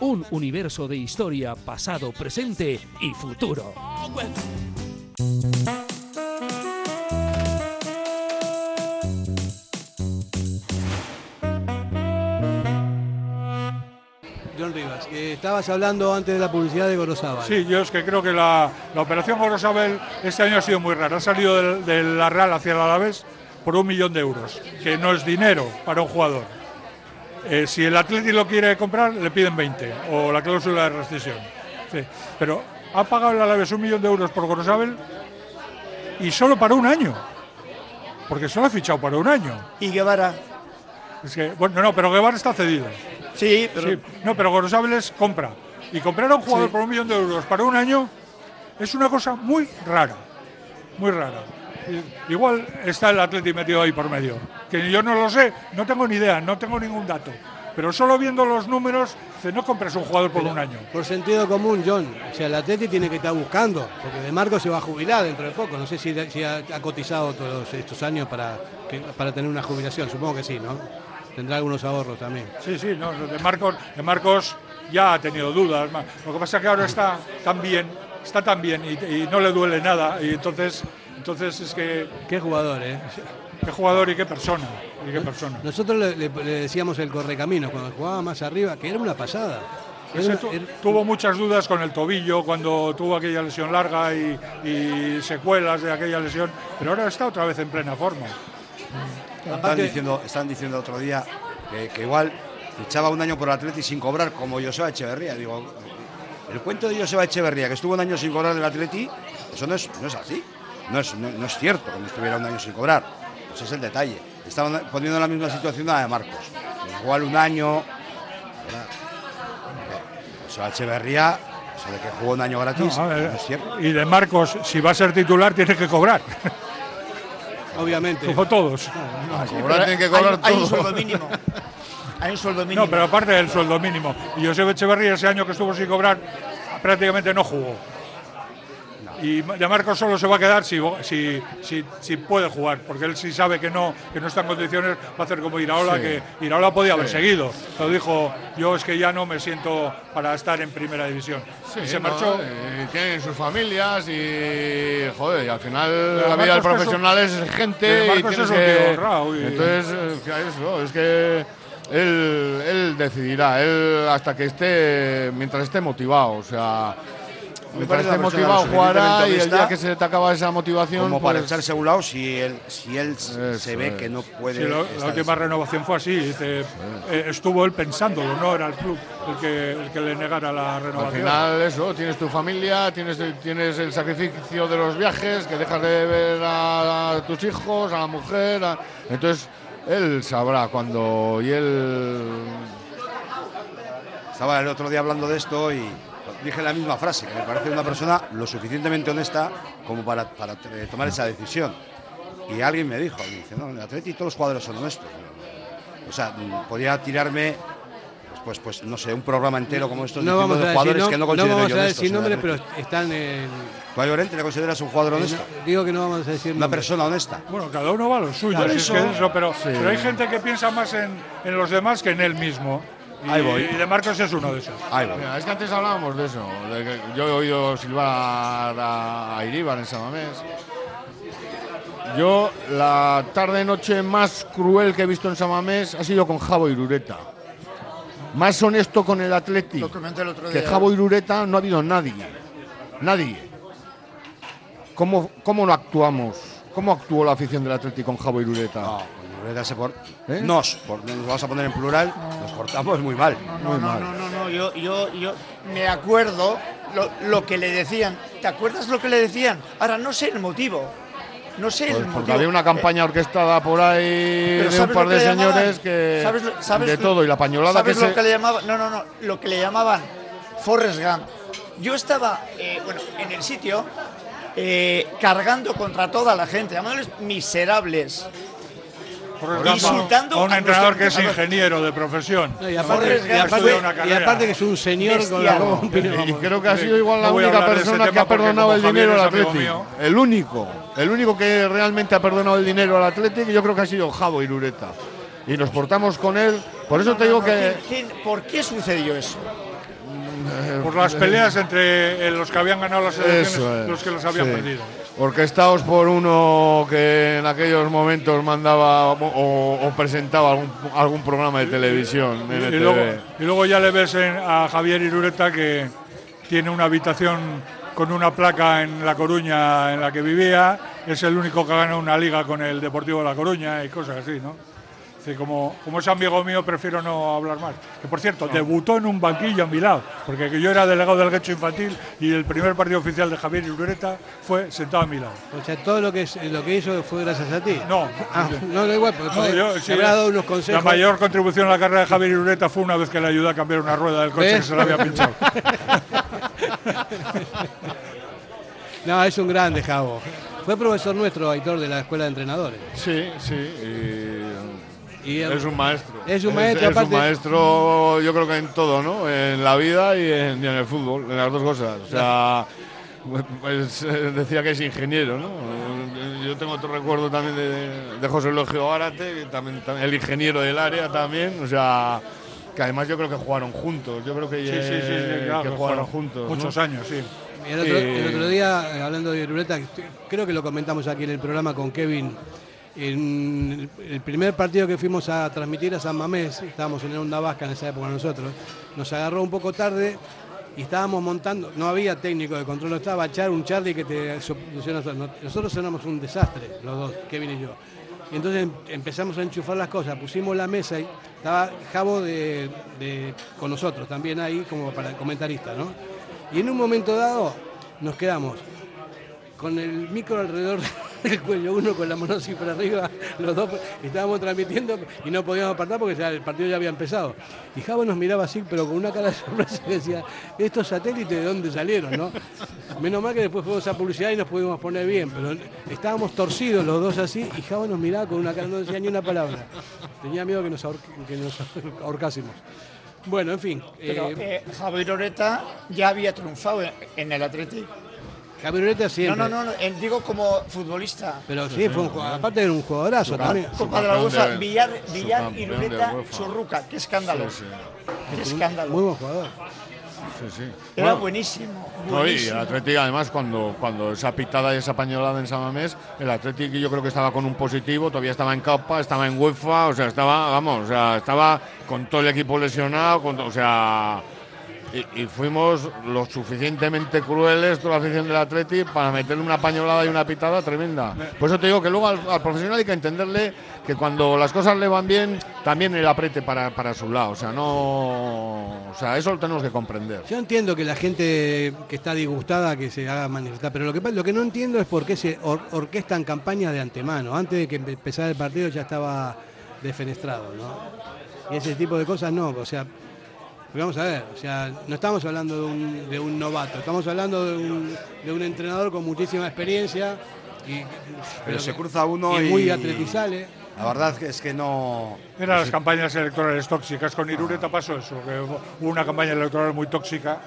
un universo de historia, pasado, presente y futuro. John Rivas, que estabas hablando antes de la publicidad de Gorozábal. Sí, yo es que creo que la, la operación Gorosabel este año ha sido muy rara. Ha salido del- de la Real hacia el Alavés por un millón de euros, que no es dinero para un jugador. Eh, si el Atleti lo quiere comprar, le piden 20, o la cláusula de rescisión. Sí, Pero ha pagado el Alavés un millón de euros por Gorosabel y solo para un año. Porque solo ha fichado para un año. Y Guevara. Es que, bueno, no, pero Guevara está cedido. Sí, pero. Sí, no, pero Gorosabel es compra. Y comprar a un jugador Sí. por un millón de euros para un año es una cosa muy rara. muy rara. Igual está el Atleti metido ahí por medio. Que yo no lo sé, no tengo ni idea, no tengo ningún dato. Pero solo viendo los números, no compres un jugador por Pero, un año. Por sentido común, John. O sea, el Atleti tiene que estar buscando, porque De Marco se va a jubilar dentro de poco. No sé si, si ha, ha cotizado todos estos años para, para tener una jubilación. Supongo que sí, ¿no? Tendrá algunos ahorros también. Sí, sí, no, de Marcos, de Marcos ya ha tenido dudas. Lo que pasa es que ahora está tan bien, está tan bien y, y no le duele nada. Y entonces, entonces es que. Qué jugador, ¿eh? Qué jugador y qué persona. Y qué persona. Nosotros le, le- le decíamos el correcamino cuando jugaba más arriba, que era una pasada. Era Ese una- tu- era- tuvo muchas dudas con el tobillo cuando tuvo aquella lesión larga y, y secuelas de aquella lesión, pero ahora está otra vez en plena forma. Están diciendo, están diciendo otro día que, que igual echaba un año por Atleti sin cobrar como Joseba Echeverría. Digo, el cuento de Joseba Echeverría, que estuvo un año sin cobrar del Atleti, eso no es, no es así. No es, no, no es cierto que no estuviera un año sin cobrar. Ese es el detalle. Estaban poniendo en la misma situación a la de Marcos. Igual un año. Joseba Echeverría, eso de que jugó un año gratis, No, a no, ver, es cierto. y de Marcos, si va a ser titular, tiene que cobrar. Obviamente. Como todos. cobrar tiene que cobrar Hay- hay un todo. sueldo mínimo. Hay un sueldo mínimo. No, pero aparte del sueldo mínimo. Y José Echeverría, ese año que estuvo sin cobrar, prácticamente no jugó. Y de Marcos solo se va a quedar si, si, si, si puede jugar, porque él sí sabe que no, que no está en condiciones, va a hacer como Iraola, Sí. que Iraola podía haber Sí. seguido. Lo dijo, yo es que ya no me siento para estar en primera división. Sí, y se no, marchó. y tienen sus familias y joder, y al final Pero la vida del Marcos es profesional es gente y es un que- tío y- entonces eh, eso, es que él, él decidirá, él hasta que esté mientras esté motivado, o sea, mientras parece esté motivado jugará y el día que se te acaba esa motivación Como para pues, echarse a un lado si él, si él se ve es. que no puede. Sí, lo- la última renovación fue así. dice, eh, estuvo él pensándolo, no era el club el que, el que le negara la Al renovación. final eso, tienes tu familia, tienes, tienes el sacrificio de los viajes, que dejas de ver a, a tus hijos, a la mujer. a- entonces, él sabrá cuando... Y él... Estaba el otro día hablando de esto y dije la misma frase, que me parece una persona lo suficientemente honesta como para, para eh, tomar esa decisión. Y alguien me dijo, dice, no, en el Atleti todos los jugadores son honestos. O sea, mm, podía tirarme, pues, pues no sé, un programa entero como estos No vamos a jugadores no, que no no considero vamos yo a honestos decir nombres, pero están en. ¿Tú a Llorente le consideras un jugador honesto? Digo que no vamos a decir Una nombres. persona honesta. Bueno, cada uno va a lo suyo, si es eso. que eso, pero, Sí. pero hay gente que piensa más en, en los demás que en él mismo. Y, Ahí voy. y de Marcos es uno de esos. Mira, es que antes hablábamos de eso. de que yo he oído silbar a, a Iríbar en Samamés. Yo, la tarde-noche más cruel que he visto en Samamés ha sido con Javo Irureta. Más honesto con el Atleti Lo comenté el otro que. Javo Irureta no ha habido nadie. Nadie. ¿Cómo, cómo no actuamos? ¿Cómo actuó la afición del Atleti con Javo Irureta? Irureta por- ¿Eh? Nos, por- nos a poner en plural, nos portamos muy mal. No, no, no, no, no, yo, yo, yo me acuerdo lo, lo que le decían. ¿Te acuerdas lo que le decían? Ahora no sé el motivo. No sé el Pues porque motivo. había una campaña orquestada por ahí Pero de un ¿sabes par lo de que señores que ¿Sabes lo- sabes de lo- todo y la pañolada que ¿Sabes lo se que le llamaban? No, no, no. Lo que le llamaban Forrest Gump. Yo estaba, eh, bueno, en el sitio eh, cargando contra toda la gente, llamándoles miserables. Insultando a un entrenador que es ingeniero de profesión. No, y aparte, y y que es un señor con la y creo que ha sido igual la No única persona que ha perdonado el dinero al mío. El único, el único que realmente ha perdonado el dinero al Atleti, yo creo que ha sido Javo Irureta. Y nos portamos con él, por eso No, te digo no, que ¿quién- quién- ¿Por qué sucedió eso? Por las peleas entre eh, los que habían ganado las elecciones y los que las habían sí. perdido. Orquestados por uno que en aquellos momentos mandaba o, o presentaba algún, algún programa de televisión. Y, luego, y luego ya le ves a Javier Irureta que tiene una habitación con una placa en La Coruña en la que vivía, es el único que gana una liga con el Deportivo de La Coruña y cosas así, ¿no? Como, como es amigo mío, prefiero no hablar más. Que por cierto, debutó en un banquillo en Bilbao, porque yo era delegado del Guecho Infantil y el primer partido oficial de Javier Irureta fue sentado en Bilbao. O sea, todo lo que, es- lo que hizo fue gracias a ti. No. Ah, no, da igual, porque No, yo, sí, dado unos la consejos. mayor contribución a la carrera de Javier Irureta fue una vez que le ayudé a cambiar una rueda del coche ¿Ves? que se le había pinchado. No, es un grande, Javo. Fue profesor nuestro, Aitor, de la Escuela de Entrenadores. Sí, sí. Y, Y, es un maestro. Es un maestro, es, aparte- un maestro, yo creo que en todo, ¿no? En la vida y en, y en el fútbol, en las dos cosas. O sea, pues, eh, decía que es ingeniero, ¿no? Yo tengo otro recuerdo también de, de José Elogio Árate, también, también el ingeniero del área también, o sea, que además yo creo que jugaron juntos. Yo creo que, Sí, sí, sí, sí, eh, claro, que jugaron juntos. muchos ¿no? años, sí. El otro, el otro día, eh, hablando de Irureta, creo que lo comentamos aquí en el programa con Kevin. En el- primer partido que fuimos a transmitir a San Mamés, estábamos en Onda Vasca en esa época nosotros, nos agarró un poco tarde y estábamos montando, no había técnico de control, estaba Char, un Charlie que te soluciona Nosotros éramos un desastre, los dos, Kevin y yo. Y entonces em- empezamos a enchufar las cosas, pusimos la mesa y estaba Javo de, de- con nosotros también ahí como para comentarista, ¿no? Y en un momento dado nos quedamos con el micro alrededor del cuello, uno con la mano así para arriba, los dos estábamos transmitiendo y no podíamos apartar porque ya el partido ya había empezado. Y Javo nos miraba así, pero con una cara de sorpresa que decía, estos satélites de dónde salieron, ¿no? Menos mal que después fuimos a publicidad y nos pudimos poner bien, pero estábamos torcidos los dos así y Javo nos miraba con una cara, no decía ni una palabra. Tenía miedo que nos, que nos ahorcásemos. Bueno, en fin. Pero eh, eh, Javier Oreta ya había triunfado en, en el Atlético. Javier siempre. No, no, no, no, digo como futbolista. Pero sí, fue un jugador, aparte era un jugadorazo también. Copa de la UEFA, de- Villar, Villar de Irureta, UEFA. Churruca, qué escándalo. Sí, sí. Qué escándalo. Muy buen jugador. Sí, sí. Era Bueno, buenísimo. No, y el. Atlético, además, cuando, cuando esa pitada y esa pañolada en San Mamés, el Atlético yo creo que estaba con un positivo, todavía estaba en Copa, estaba en UEFA, o sea, estaba, vamos, o sea, estaba con todo el equipo lesionado, con o sea, y, fuimos lo suficientemente crueles, toda la afición del Atlético, para meterle una pañolada y una pitada tremenda. Por eso te digo que luego al, al profesional hay que entenderle que cuando las cosas le van bien, también el aprete para, para su lado, o sea, no, o sea, eso lo tenemos que comprender. Yo entiendo que la gente que está disgustada que se haga manifestar, pero lo que, lo que no entiendo es por qué se or- orquestan campañas de antemano. Antes de que empe- empezara el partido ya estaba defenestrado, ¿no? Y ese tipo de cosas no, o sea, porque vamos a ver, o sea, no estamos hablando de un, de un novato, estamos hablando de un, de un entrenador con muchísima experiencia. Y, Pero se que- cruza uno y y. muy atletizable. La verdad es que no. Eran las campañas electorales tóxicas. Con Irureta pasó eso, que hubo una campaña electoral muy tóxica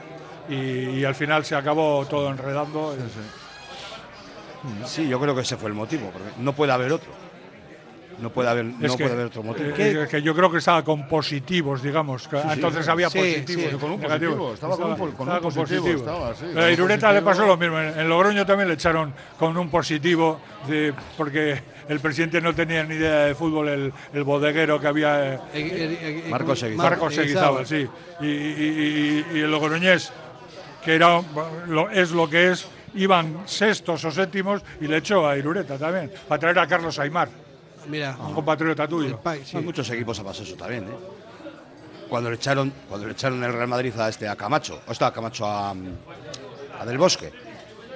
y, y al final se acabó todo enredando. Sí, yo creo que ese fue el motivo, porque no puede haber otro. No puede haber, no que- puede haber otro motivo. eh, es que yo creo que estaba con positivos, digamos. sí. entonces había Sí, positivos. sí, con un positivo, estaba con con un positivo, positivo. estaba, sí, Pero con a un Irureta le pasó lo mismo. En, en Logroño también le echaron con un positivo, de, porque el presidente no tenía ni idea de fútbol, el, el bodeguero que había. eh, Marcos Eguizábal. Marcos Eguizábal, sí. Y, y- y- y el logroñés, que era, lo- es lo que es, iban sextos o séptimos y le echó a Irureta también, para traer a Carlos Aymar. Mira, un compatriota tuyo. En muchos equipos ha pasado eso también, ¿eh? Cuando le echaron, cuando le echaron el Real Madrid a este a Camacho, o estaba a Camacho a, a Del Bosque.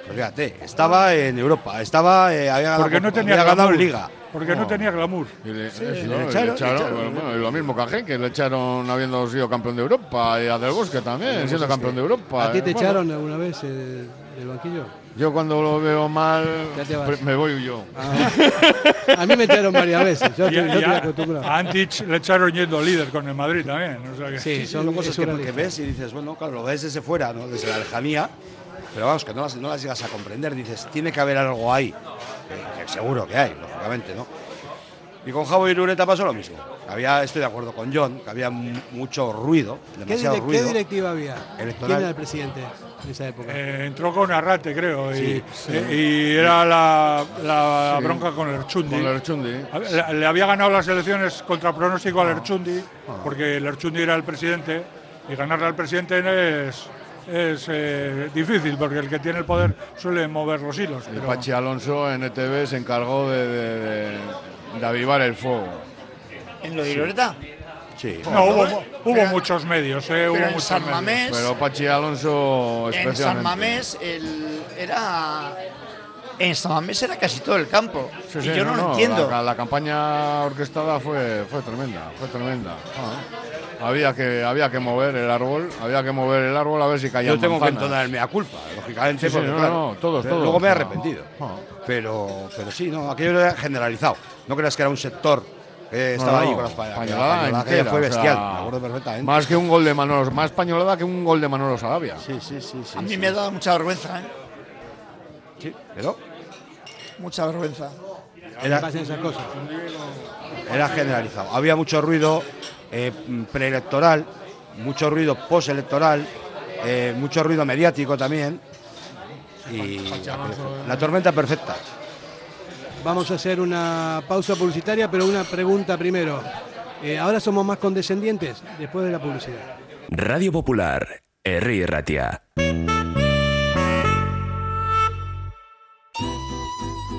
Pues fíjate, estaba en Europa, estaba eh, había ganado, Porque no tenía había ganado glamour. Liga. Porque no tenía glamour. Y le, Sí, eso, le y le echaron, echaron, le echaron. bueno, y lo mismo que a Genk, que le echaron habiendo sido campeón de Europa, y a Del Bosque también, siendo campeón de Europa. ¿A ti te eh, bueno. echaron alguna vez eh, del banquillo? Yo cuando lo veo mal, te me voy yo. Ah. A mí me echaron varias veces. Yo, Y estoy- a- yo y estoy a- acostumbrado. a Antich le echaron yendo líder con el Madrid también. o sea que- Sí, son cosas que, que ves y dices, bueno, claro, lo ves desde fuera, ¿no? desde la lejanía, pero vamos, que no las, no las llegas a comprender. Dices, tiene que haber algo ahí, que, que seguro que hay, lógicamente, ¿no? Y con Javo y Irureta pasó lo mismo. Había, estoy de acuerdo con John, que había mu- mucho ruido, ¿Qué, demasiado qué ruido. directiva había? Electoral. ¿Quién era el presidente en esa época? Eh, entró con Arrate, creo, y, Sí, eh, y era la, la Sí. bronca con Lerchundi. Con Lerchundi. Le, le había ganado las elecciones contra pronóstico a Ah. Lerchundi, porque Lerchundi era el presidente, y ganarle al presidente es, es eh, difícil, porque el que tiene el poder suele mover los hilos. Pachi Alonso en ETV se encargó de, de- de- de avivar el fuego. ¿En lo de Irureta? Sí. No, hubo, hubo Pero- muchos medios, eh, pero hubo en muchos San medios. Mamés- Pero Pachi Alonso En San especialmente. Mamés el, era. En San Mamés era casi todo el campo. Sí, y sí, yo no, lo entiendo. La, la campaña orquestada fue, fue tremenda, fue tremenda. Ah. Había que, había que mover el árbol, había que mover el árbol a ver si caía Yo tengo que entonar el mea culpa, lógicamente, Sí, sí, porque, no, claro, no, todos, pero todos. Luego me he Ah. arrepentido. Ah. pero, pero sí, no, aquello era generalizado. No creas que era un sector No, estaba no, ahí con aquella entera, fue o bestial, sea, me acuerdo perfectamente. Más que un gol de Manolo, más pañolada que un gol de Manolo Sarabia. Sí, sí, sí. A mí me ha dado mucha vergüenza, ¿eh? Sí, pero Mucha vergüenza. Era- pasan esas cosas. era generalizado. Había mucho ruido eh, preelectoral, mucho ruido postelectoral, eh, mucho ruido mediático también. Y la tormenta perfecta. Vamos a hacer una pausa publicitaria, pero una pregunta primero. Eh, ¿Ahora somos más condescendientes después de la publicidad? Radio Popular, Herri Ratia.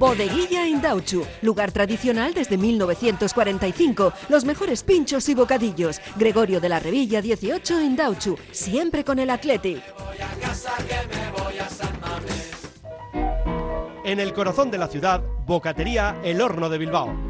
Bodeguilla Indauchu, lugar tradicional desde 1945. Los mejores pinchos y bocadillos. Gregorio de la Revilla 18 Indauchu, siempre con el Athletic. En el corazón de la ciudad, Bocatería El Horno de Bilbao.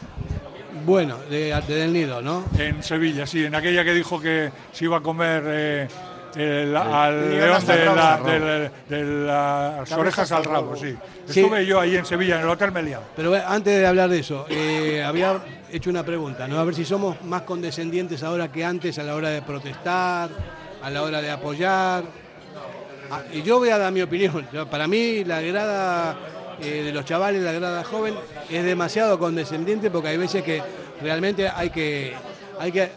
Bueno, de, de Del Nido, ¿no? En Sevilla, sí, en aquella que dijo que se iba a comer eh, el- al león de, rabo, la- hasta el de la- de las orejas al rabo, sí. Sí. Estuve yo ahí en Sevilla, en el Hotel Meliá. Pero antes de hablar de eso, eh, había hecho una pregunta, ¿no? A ver si somos más condescendientes ahora que antes a la hora de protestar, a la hora de apoyar. Ah, y yo voy a dar mi opinión. Para mí la grada eh, de los chavales, la grada joven, es demasiado condescendiente porque hay veces que realmente hay que, hay que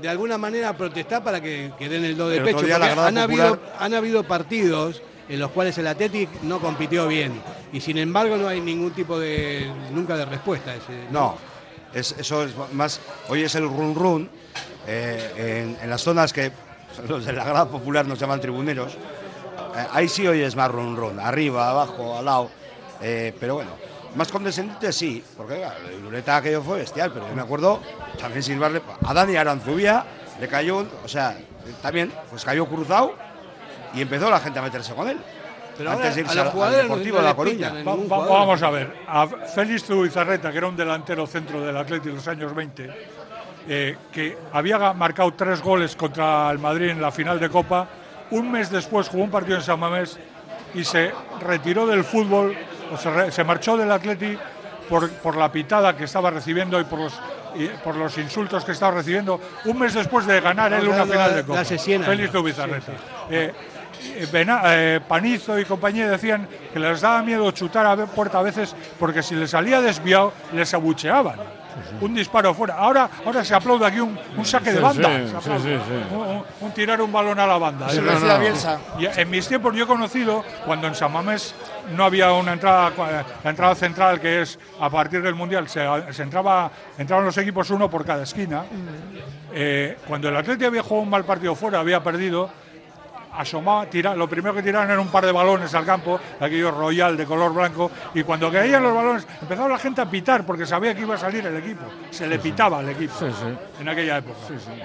de alguna manera protestar para que, que den el do de pecho. han, habido, han habido partidos en los cuales el Athletic no compitió bien y sin embargo no hay ningún tipo de nunca de respuesta a ese No, es, eso es más. Hoy es el run run. eh, en, en las zonas que los de la grada popular nos llaman tribuneros, eh, ahí sí hoy es más run run. Arriba, abajo, al lado. Eh, pero bueno, más condescendiente sí, porque oiga, la Irureta aquello fue bestial, pero yo me acuerdo también silbarle a Dani Aranzubia, le cayó, un- o sea, también, pues cayó cruzado y empezó la gente a meterse con él. Pero Antes ahora de a irse al- Deportivo de La Coruña. Va- va- vamos a ver, a Félix Zubizarreta, que era un delantero centro del Atlético en los años 20, eh, que había marcado tres goles contra el Madrid en la final de Copa, un mes después jugó un partido en San Mamés y se retiró del fútbol, se, marchó del Atleti por, por la pitada que estaba recibiendo y por los, y por los insultos que estaba recibiendo, un mes después de ganar él una final de Copa. Félix Zubizarreta. Eh, eh, Bena- eh, Panizo y compañía decían que les daba miedo chutar a puerta a veces porque si les salía desviado les abucheaban. Un disparo fuera. Ahora, ahora se aplaude aquí un, un saque de banda. sí, Se sí, aplaude. sí, sí. Un, tirar un balón a la banda. Eso lo decía Bielsa. y en mis tiempos yo he conocido cuando en San Mamés no había una entrada, la entrada central que es a partir del Mundial, se, se entraba, entraban los equipos uno por cada esquina. Eh, cuando el Atleti había jugado un mal partido fuera, había perdido, asomaba, tira, lo primero que tiraron era un par de balones al campo, aquello royal de color blanco, y cuando caían los balones empezaba la gente a pitar porque sabía que iba a salir el equipo. Se le pitaba al equipo en aquella época.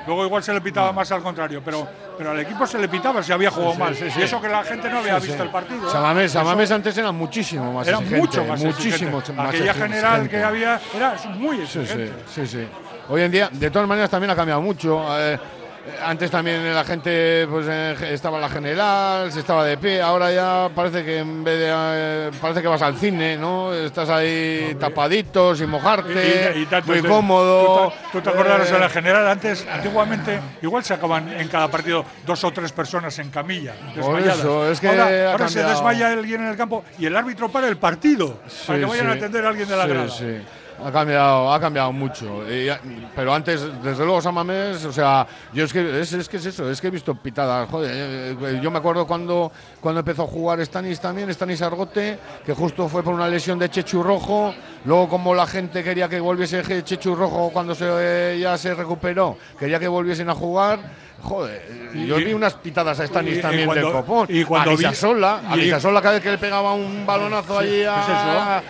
Luego igual se le pitaba más al contrario, pero, pero al equipo se le pitaba si había jugado sí, mal. sí, sí. Y eso que la gente no había Sí, visto sí. el partido. ¿eh? Samamés, Eso Samamés antes era muchísimo más era exigente. mucho más muchísimo exigente. más Aquella general que había era muy Sí, sí, exigente. sí, sí. Hoy en día, de todas maneras, también ha cambiado mucho. Eh, antes también la gente pues eh, estaba en la general, se estaba de pie. Ahora ya parece que en vez de eh, parece que vas al cine, ¿no? Estás ahí tapadito, sin mojarte, Y- y- y tanto muy cómodo. ¿Tú te, te acordarás Eh, de la general? Antes, antiguamente, igual sacaban en cada partido dos o tres personas en camilla. Desmayadas. eso, es que ahora, se desmaya alguien en el campo y el árbitro para el partido para que Sí, vayan a sí. atender a alguien de la Sí, grada. Ha cambiado, ha cambiado mucho. Y pero antes, desde luego, Samamés, o sea, yo es que es, es que es eso, es que he visto pitadas. Joder, eh, eh, yo me acuerdo cuando, cuando empezó a jugar Stanis también, Stanis Argote, que justo fue por una lesión de Chechu Rojo. Luego, como la gente quería que volviese Chechu Rojo cuando se, eh, ya se recuperó, quería que volviesen a jugar. Joder, yo y- vi unas pitadas a Stanis y- también cuando- del copón. y cuando a vi- Visasola, a y- Visasola cada vez que le pegaba un balonazo Sí, allí es a.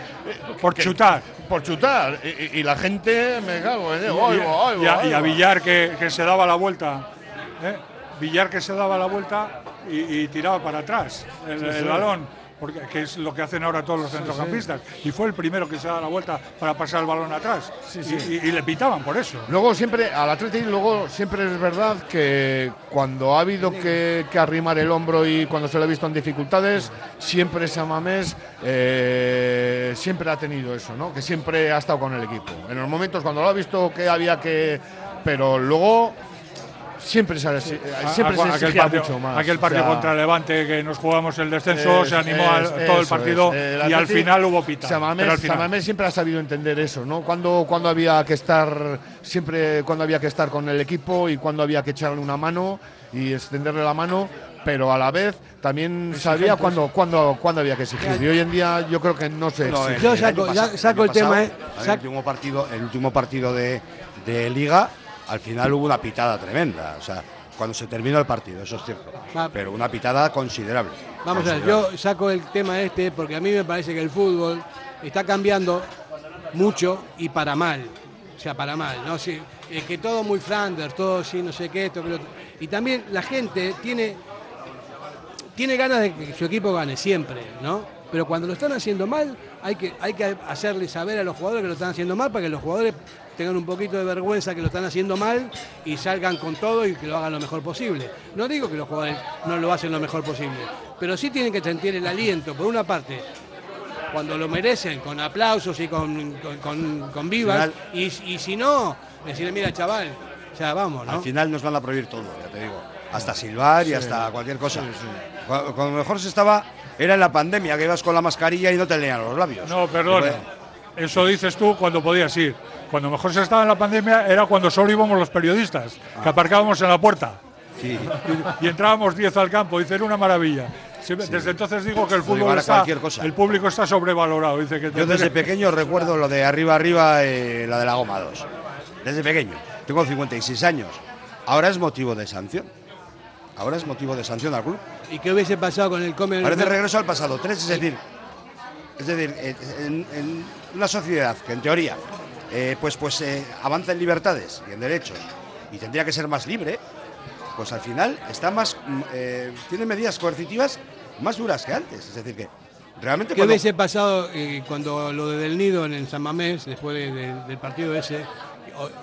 Por chutar. Por chutar. Y, y- y la gente, me cago en Y, a, va, y a. Villar que, que se daba la vuelta. ¿eh? Villar que se daba la vuelta y, y tiraba para atrás el, Sí, el sí. balón. Porque, que es lo que hacen ahora todos los centrocampistas. Y fue el primero que se da la vuelta para pasar el balón atrás. sí. Y, y- y le pitaban por eso. Luego siempre, al Atlético, luego siempre es verdad que cuando ha habido que, que arrimar el hombro y cuando se lo ha visto en dificultades, siempre Samamés eh, siempre ha tenido eso, ¿no? Que siempre ha estado con el equipo. En los momentos cuando lo ha visto que había que... Pero luego siempre se, siempre se Aquel partido, mucho más. aquel o partido sea, contra Levante que nos jugamos el descenso, Es- se animó al- es- todo el partido. El y al final hubo pita. Samamés, pero al final. Samamés siempre ha sabido entender eso, ¿no? Cuando, cuando había que estar, siempre cuando había que estar con el equipo y cuando había que echarle una mano y extenderle la mano, pero a la vez también sabía cuándo cuando, cuando había que exigir. Y hoy en día yo creo que no se exige. el pasado- saco el tema, pasado, eh, a el último partido, el último partido de, de Liga, al final hubo una pitada tremenda. O sea, cuando se terminó el partido, eso es cierto. Pero una pitada considerable. Vamos a ver, yo saco el tema este porque a mí me parece que el fútbol está cambiando mucho y para mal. O sea, para mal, ¿no? Sí, es que todo muy Flanders, todo sí, no sé qué, esto, que lo otro. Y también la gente tiene, tiene ganas de que su equipo gane siempre, ¿no? Pero cuando lo están haciendo mal, hay que, hay que hacerle saber a los jugadores que lo están haciendo mal para que los jugadores tengan un poquito de vergüenza que lo están haciendo mal y salgan con todo y que lo hagan lo mejor posible. No digo que los jugadores no lo hacen lo mejor posible, pero sí tienen que sentir el aliento, por una parte, cuando lo merecen, con aplausos y con, con, con- con vivas, Final- y, y si no, decirle, mira chaval, ya vamos, ¿no? Al final nos van a prohibir todo, ya te digo. Hasta silbar y Sí. hasta cualquier cosa. Cu- Cuando mejor se estaba, era en la pandemia, que ibas con la mascarilla y no te leían los labios. No, perdona. Eso dices tú cuando podías ir. Cuando mejor se estaba en la pandemia era cuando solo íbamos los periodistas, que aparcábamos en la puerta. Sí. Y, y entrábamos 10 al campo, dice, era una maravilla. Siempre- Desde entonces digo que el fútbol está, cualquier cosa. el público está sobrevalorado. Dice que Yo desde pequeño recuerdo lo de arriba arriba, eh, la de la goma 2. Desde pequeño. Tengo 56 años. Ahora es motivo de sanción. Ahora es motivo de sanción al club. ¿Y qué hubiese pasado con el come Parece regreso al pasado. Tres, es decir, es decir, en, en una sociedad que en teoría eh, pues, pues eh, avanza en libertades y en derechos y tendría que ser más libre, pues al final está más mm, eh, tiene medidas coercitivas más duras que antes. Es decir, que realmente ¿Qué cuando- hubiese pasado cuando lo de Del Nido en el San Mamés, después de- de- del partido ese,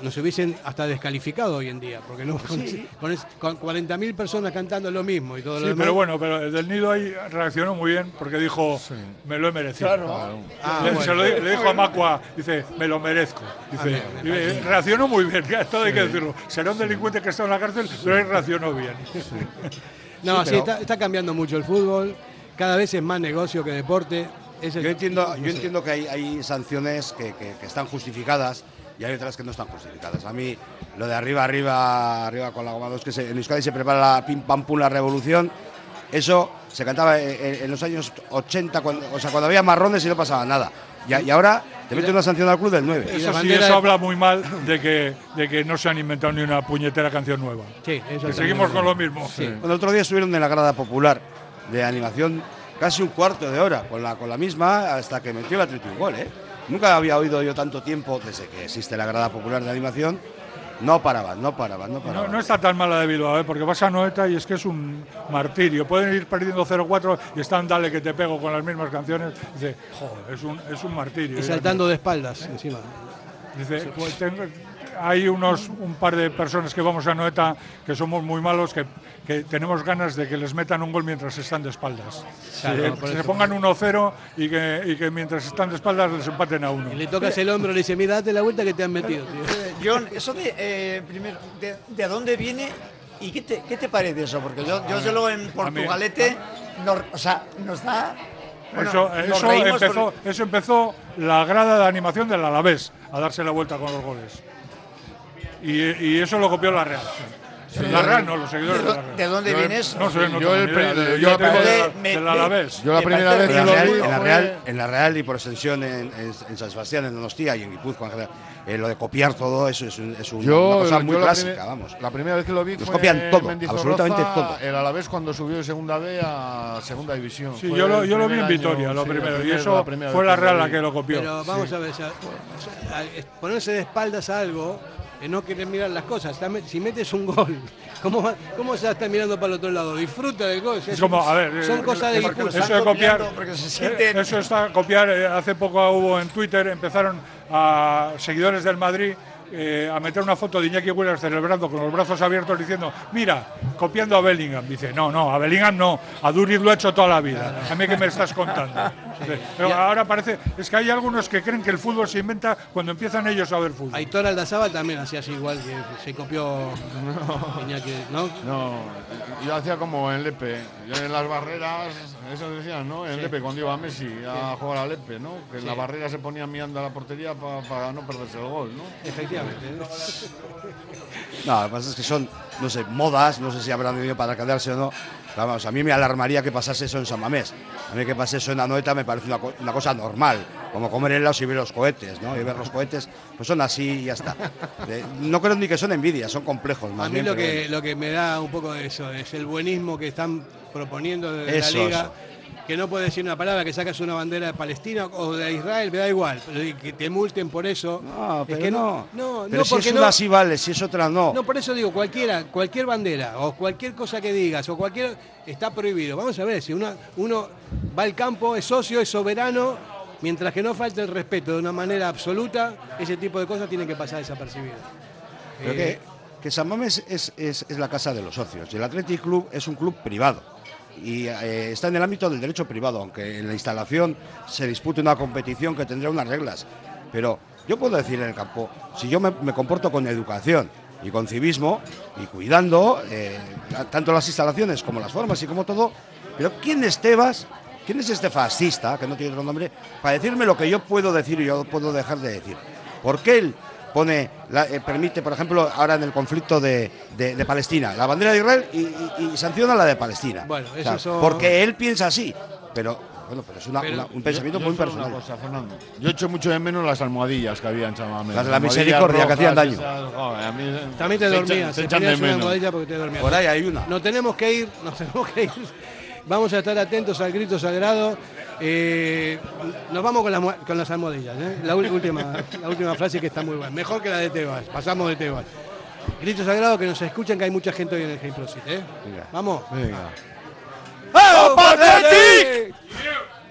nos hubiesen hasta descalificado hoy en día? Porque no, con, Sí. con, con 40.000 personas cantando lo mismo y todo lo Sí, demás. pero bueno, pero el del Nido ahí reaccionó muy bien porque dijo, me lo he merecido. Claro. Ah, le, bueno. se lo le dijo a Macua, dice, me lo merezco. Dice, Ah, reaccionó muy bien, todo hay que decirlo. Será un delincuente que está en la cárcel, pero él reaccionó bien. No, sí, pero- está, está cambiando mucho el fútbol. Cada vez es más negocio que deporte. Yo entiendo, yo entiendo que hay, hay sanciones que, que- que están justificadas y hay otras que no están justificadas. A mí, lo de arriba, arriba, arriba con la goma 2, que se- en Euskadi se prepara la pim pam pum la revolución, eso se cantaba en, los años 80, cuando, o sea, cuando había marrones y no pasaba nada. Y, y ahora te mete una sanción al club del 9. Eso sí, eso habla muy mal de que, de que no se han inventado ni una puñetera canción nueva. Sí, eso Que seguimos con lo mismo. Bueno, el otro día estuvieron en la grada popular de animación casi un cuarto de hora con la, con la misma hasta que metió el Atleti un gol. ¿eh? Nunca había oído yo tanto tiempo desde que existe la grada popular de animación. No paraban, no paraban, no No, paraban. no está tan mala de Bilbao, ¿eh? porque vas a Noeta y es que es un martirio. Pueden ir perdiendo 0-4 y están dale que te pego con las mismas canciones. Dice, joder, es un, es un martirio. Y saltando de espaldas encima. Dice, pues tengo- hay unos un par de personas que vamos a Noeta que somos muy malos, que, que tenemos ganas de que les metan un gol mientras están de espaldas. Claro, que por se pongan 1-0 y que, y que mientras están de espaldas les empaten a uno. Y le tocas el hombro y le dice, mira, date la vuelta que te han metido, tío. Eh, John, eso de, eh, primero, de, de dónde viene y qué te, qué te parece eso? Porque yo, yo desde luego en Portugalete, nos, o sea, nos da... bueno, eso, empezó, eso empezó la grada de animación del Alavés a darse la vuelta con los goles. Y, y eso lo copió la Real. La Real no, los seguidores de, la Real. ¿De dónde vienes? No sé, no Yo el idea. yo la primera- de- me- del me- Alavés. Yo la Me primera vez En la, Real, en, la Real, en la Real y por extensión en, en- en San Sebastián, en Donostia y en Guipúzcoa en general, eh, lo de copiar todo eso es, un- es un- Yo, una cosa muy clásica, vamos. La primera vez que lo vi Nos fue copian en todo, absolutamente todo. El Alavés cuando subió de segunda B a segunda división. Sí, yo lo, el yo lo vi en Vitoria, año, lo sí, primero, y eso la primera fue la Real la que lo copió. Pero vamos Sí. a ver, ponerse de espaldas a algo, no querer mirar las cosas. Está- Si metes un gol, ¿cómo, cómo se va a estar mirando para el otro lado? Disfruta del gol. Es como, a ver, son eh, cosas de eh, impulso. eso de copiar, porque se eh, sienten- eso está copiar. Hace poco hubo en Twitter, empezaron a seguidores del Madrid eh, a meter una foto de Iñaki Williams celebrando con los brazos abiertos diciendo, mira, copiando a Bellingham. Dice, no, no, a Bellingham no, a Duriz lo ha hecho toda la vida. A mí que me estás contando. Pero ahora parece, es que hay algunos que creen que el fútbol se inventa cuando empiezan ellos a ver fútbol. Aitor Aldazábal también hacía así igual, que se copió Iñaki, ¿no? No, yo hacía como en Lepe. Yo en las barreras, eso decían, ¿no? En Sí. Lepe, cuando iba Messi a jugar a Lepe, ¿no? Que en Sí. la barrera se ponía mirando a la portería pa- para no perderse el gol, ¿no? Efectivamente. No, lo que pasa es que son, no sé, modas, no sé si habrán venido para quedarse o no. Pero Vamos, a mí me alarmaría que pasase eso en San Mamés. A mí que pase eso en Anoeta me parece una, co- una cosa normal, como comer helados y ver los cohetes, ¿no? Y ver los cohetes, pues son así y ya está. De- no creo ni que son envidias, son complejos más A mí bien, lo que, bueno. lo que me da un poco de eso es el buenismo que están proponiendo Eso, la liga. Que no puede decir una palabra, que sacas una bandera de Palestina o de Israel, me da igual. Que te multen por eso. No, es pero que no. no, Pero no, si es no. una sí vale, si es otra no. No, por eso digo, cualquiera, cualquier bandera o cualquier cosa que digas o cualquier está prohibido. Vamos a ver, si una- uno va al campo, es socio, es soberano, mientras que no falte el respeto de una manera absoluta, ese tipo de cosas tienen que pasar desapercibidas. Eh, que, que San Mamés es, es- es la casa de los socios y el Athletic Club es un club privado y eh, está en el ámbito del derecho privado, aunque en la instalación se dispute una competición que tendrá unas reglas. Pero yo puedo decir en el campo, si yo me, comporto con educación y con civismo y cuidando eh, tanto las instalaciones como las formas y como todo, pero ¿quién es Tebas? ¿Quién es este fascista, que no tiene otro nombre, para decirme lo que yo puedo decir y yo puedo dejar de decir? ¿Por qué él pone, la- eh, permite, por ejemplo, ahora en el conflicto de, de- de Palestina, la bandera de Israel y, y- y sanciona la de Palestina? Bueno, O sea, eso son- Porque él piensa así, pero bueno, pero es una- Pero- una- un pensamiento Yo- muy yo personal. una cosa, Fernando. Yo echo mucho de menos las almohadillas que había en San Mamés. Las de la misericordia que hacían daño. esas, joder, a mí También te se dormías, echan- se te echan de una almohadilla porque te dormías. Por ahí hay una. Nos tenemos que ir, nos tenemos que ir. Vamos a estar atentos al grito sagrado. Eh, nos vamos con, las mu- con las almohadillas. ¿eh? La última, la última frase que está muy buena. Mejor que la de Tebas. Pasamos de Tebas. Grito sagrado que nos escuchen, que hay mucha gente hoy en el Game Pro Sit, ¿eh? Vamos. Venga. ¡Vamos, Patrick!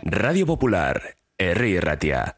Radio Popular, Herri Ratia.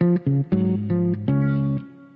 Mm-hmm.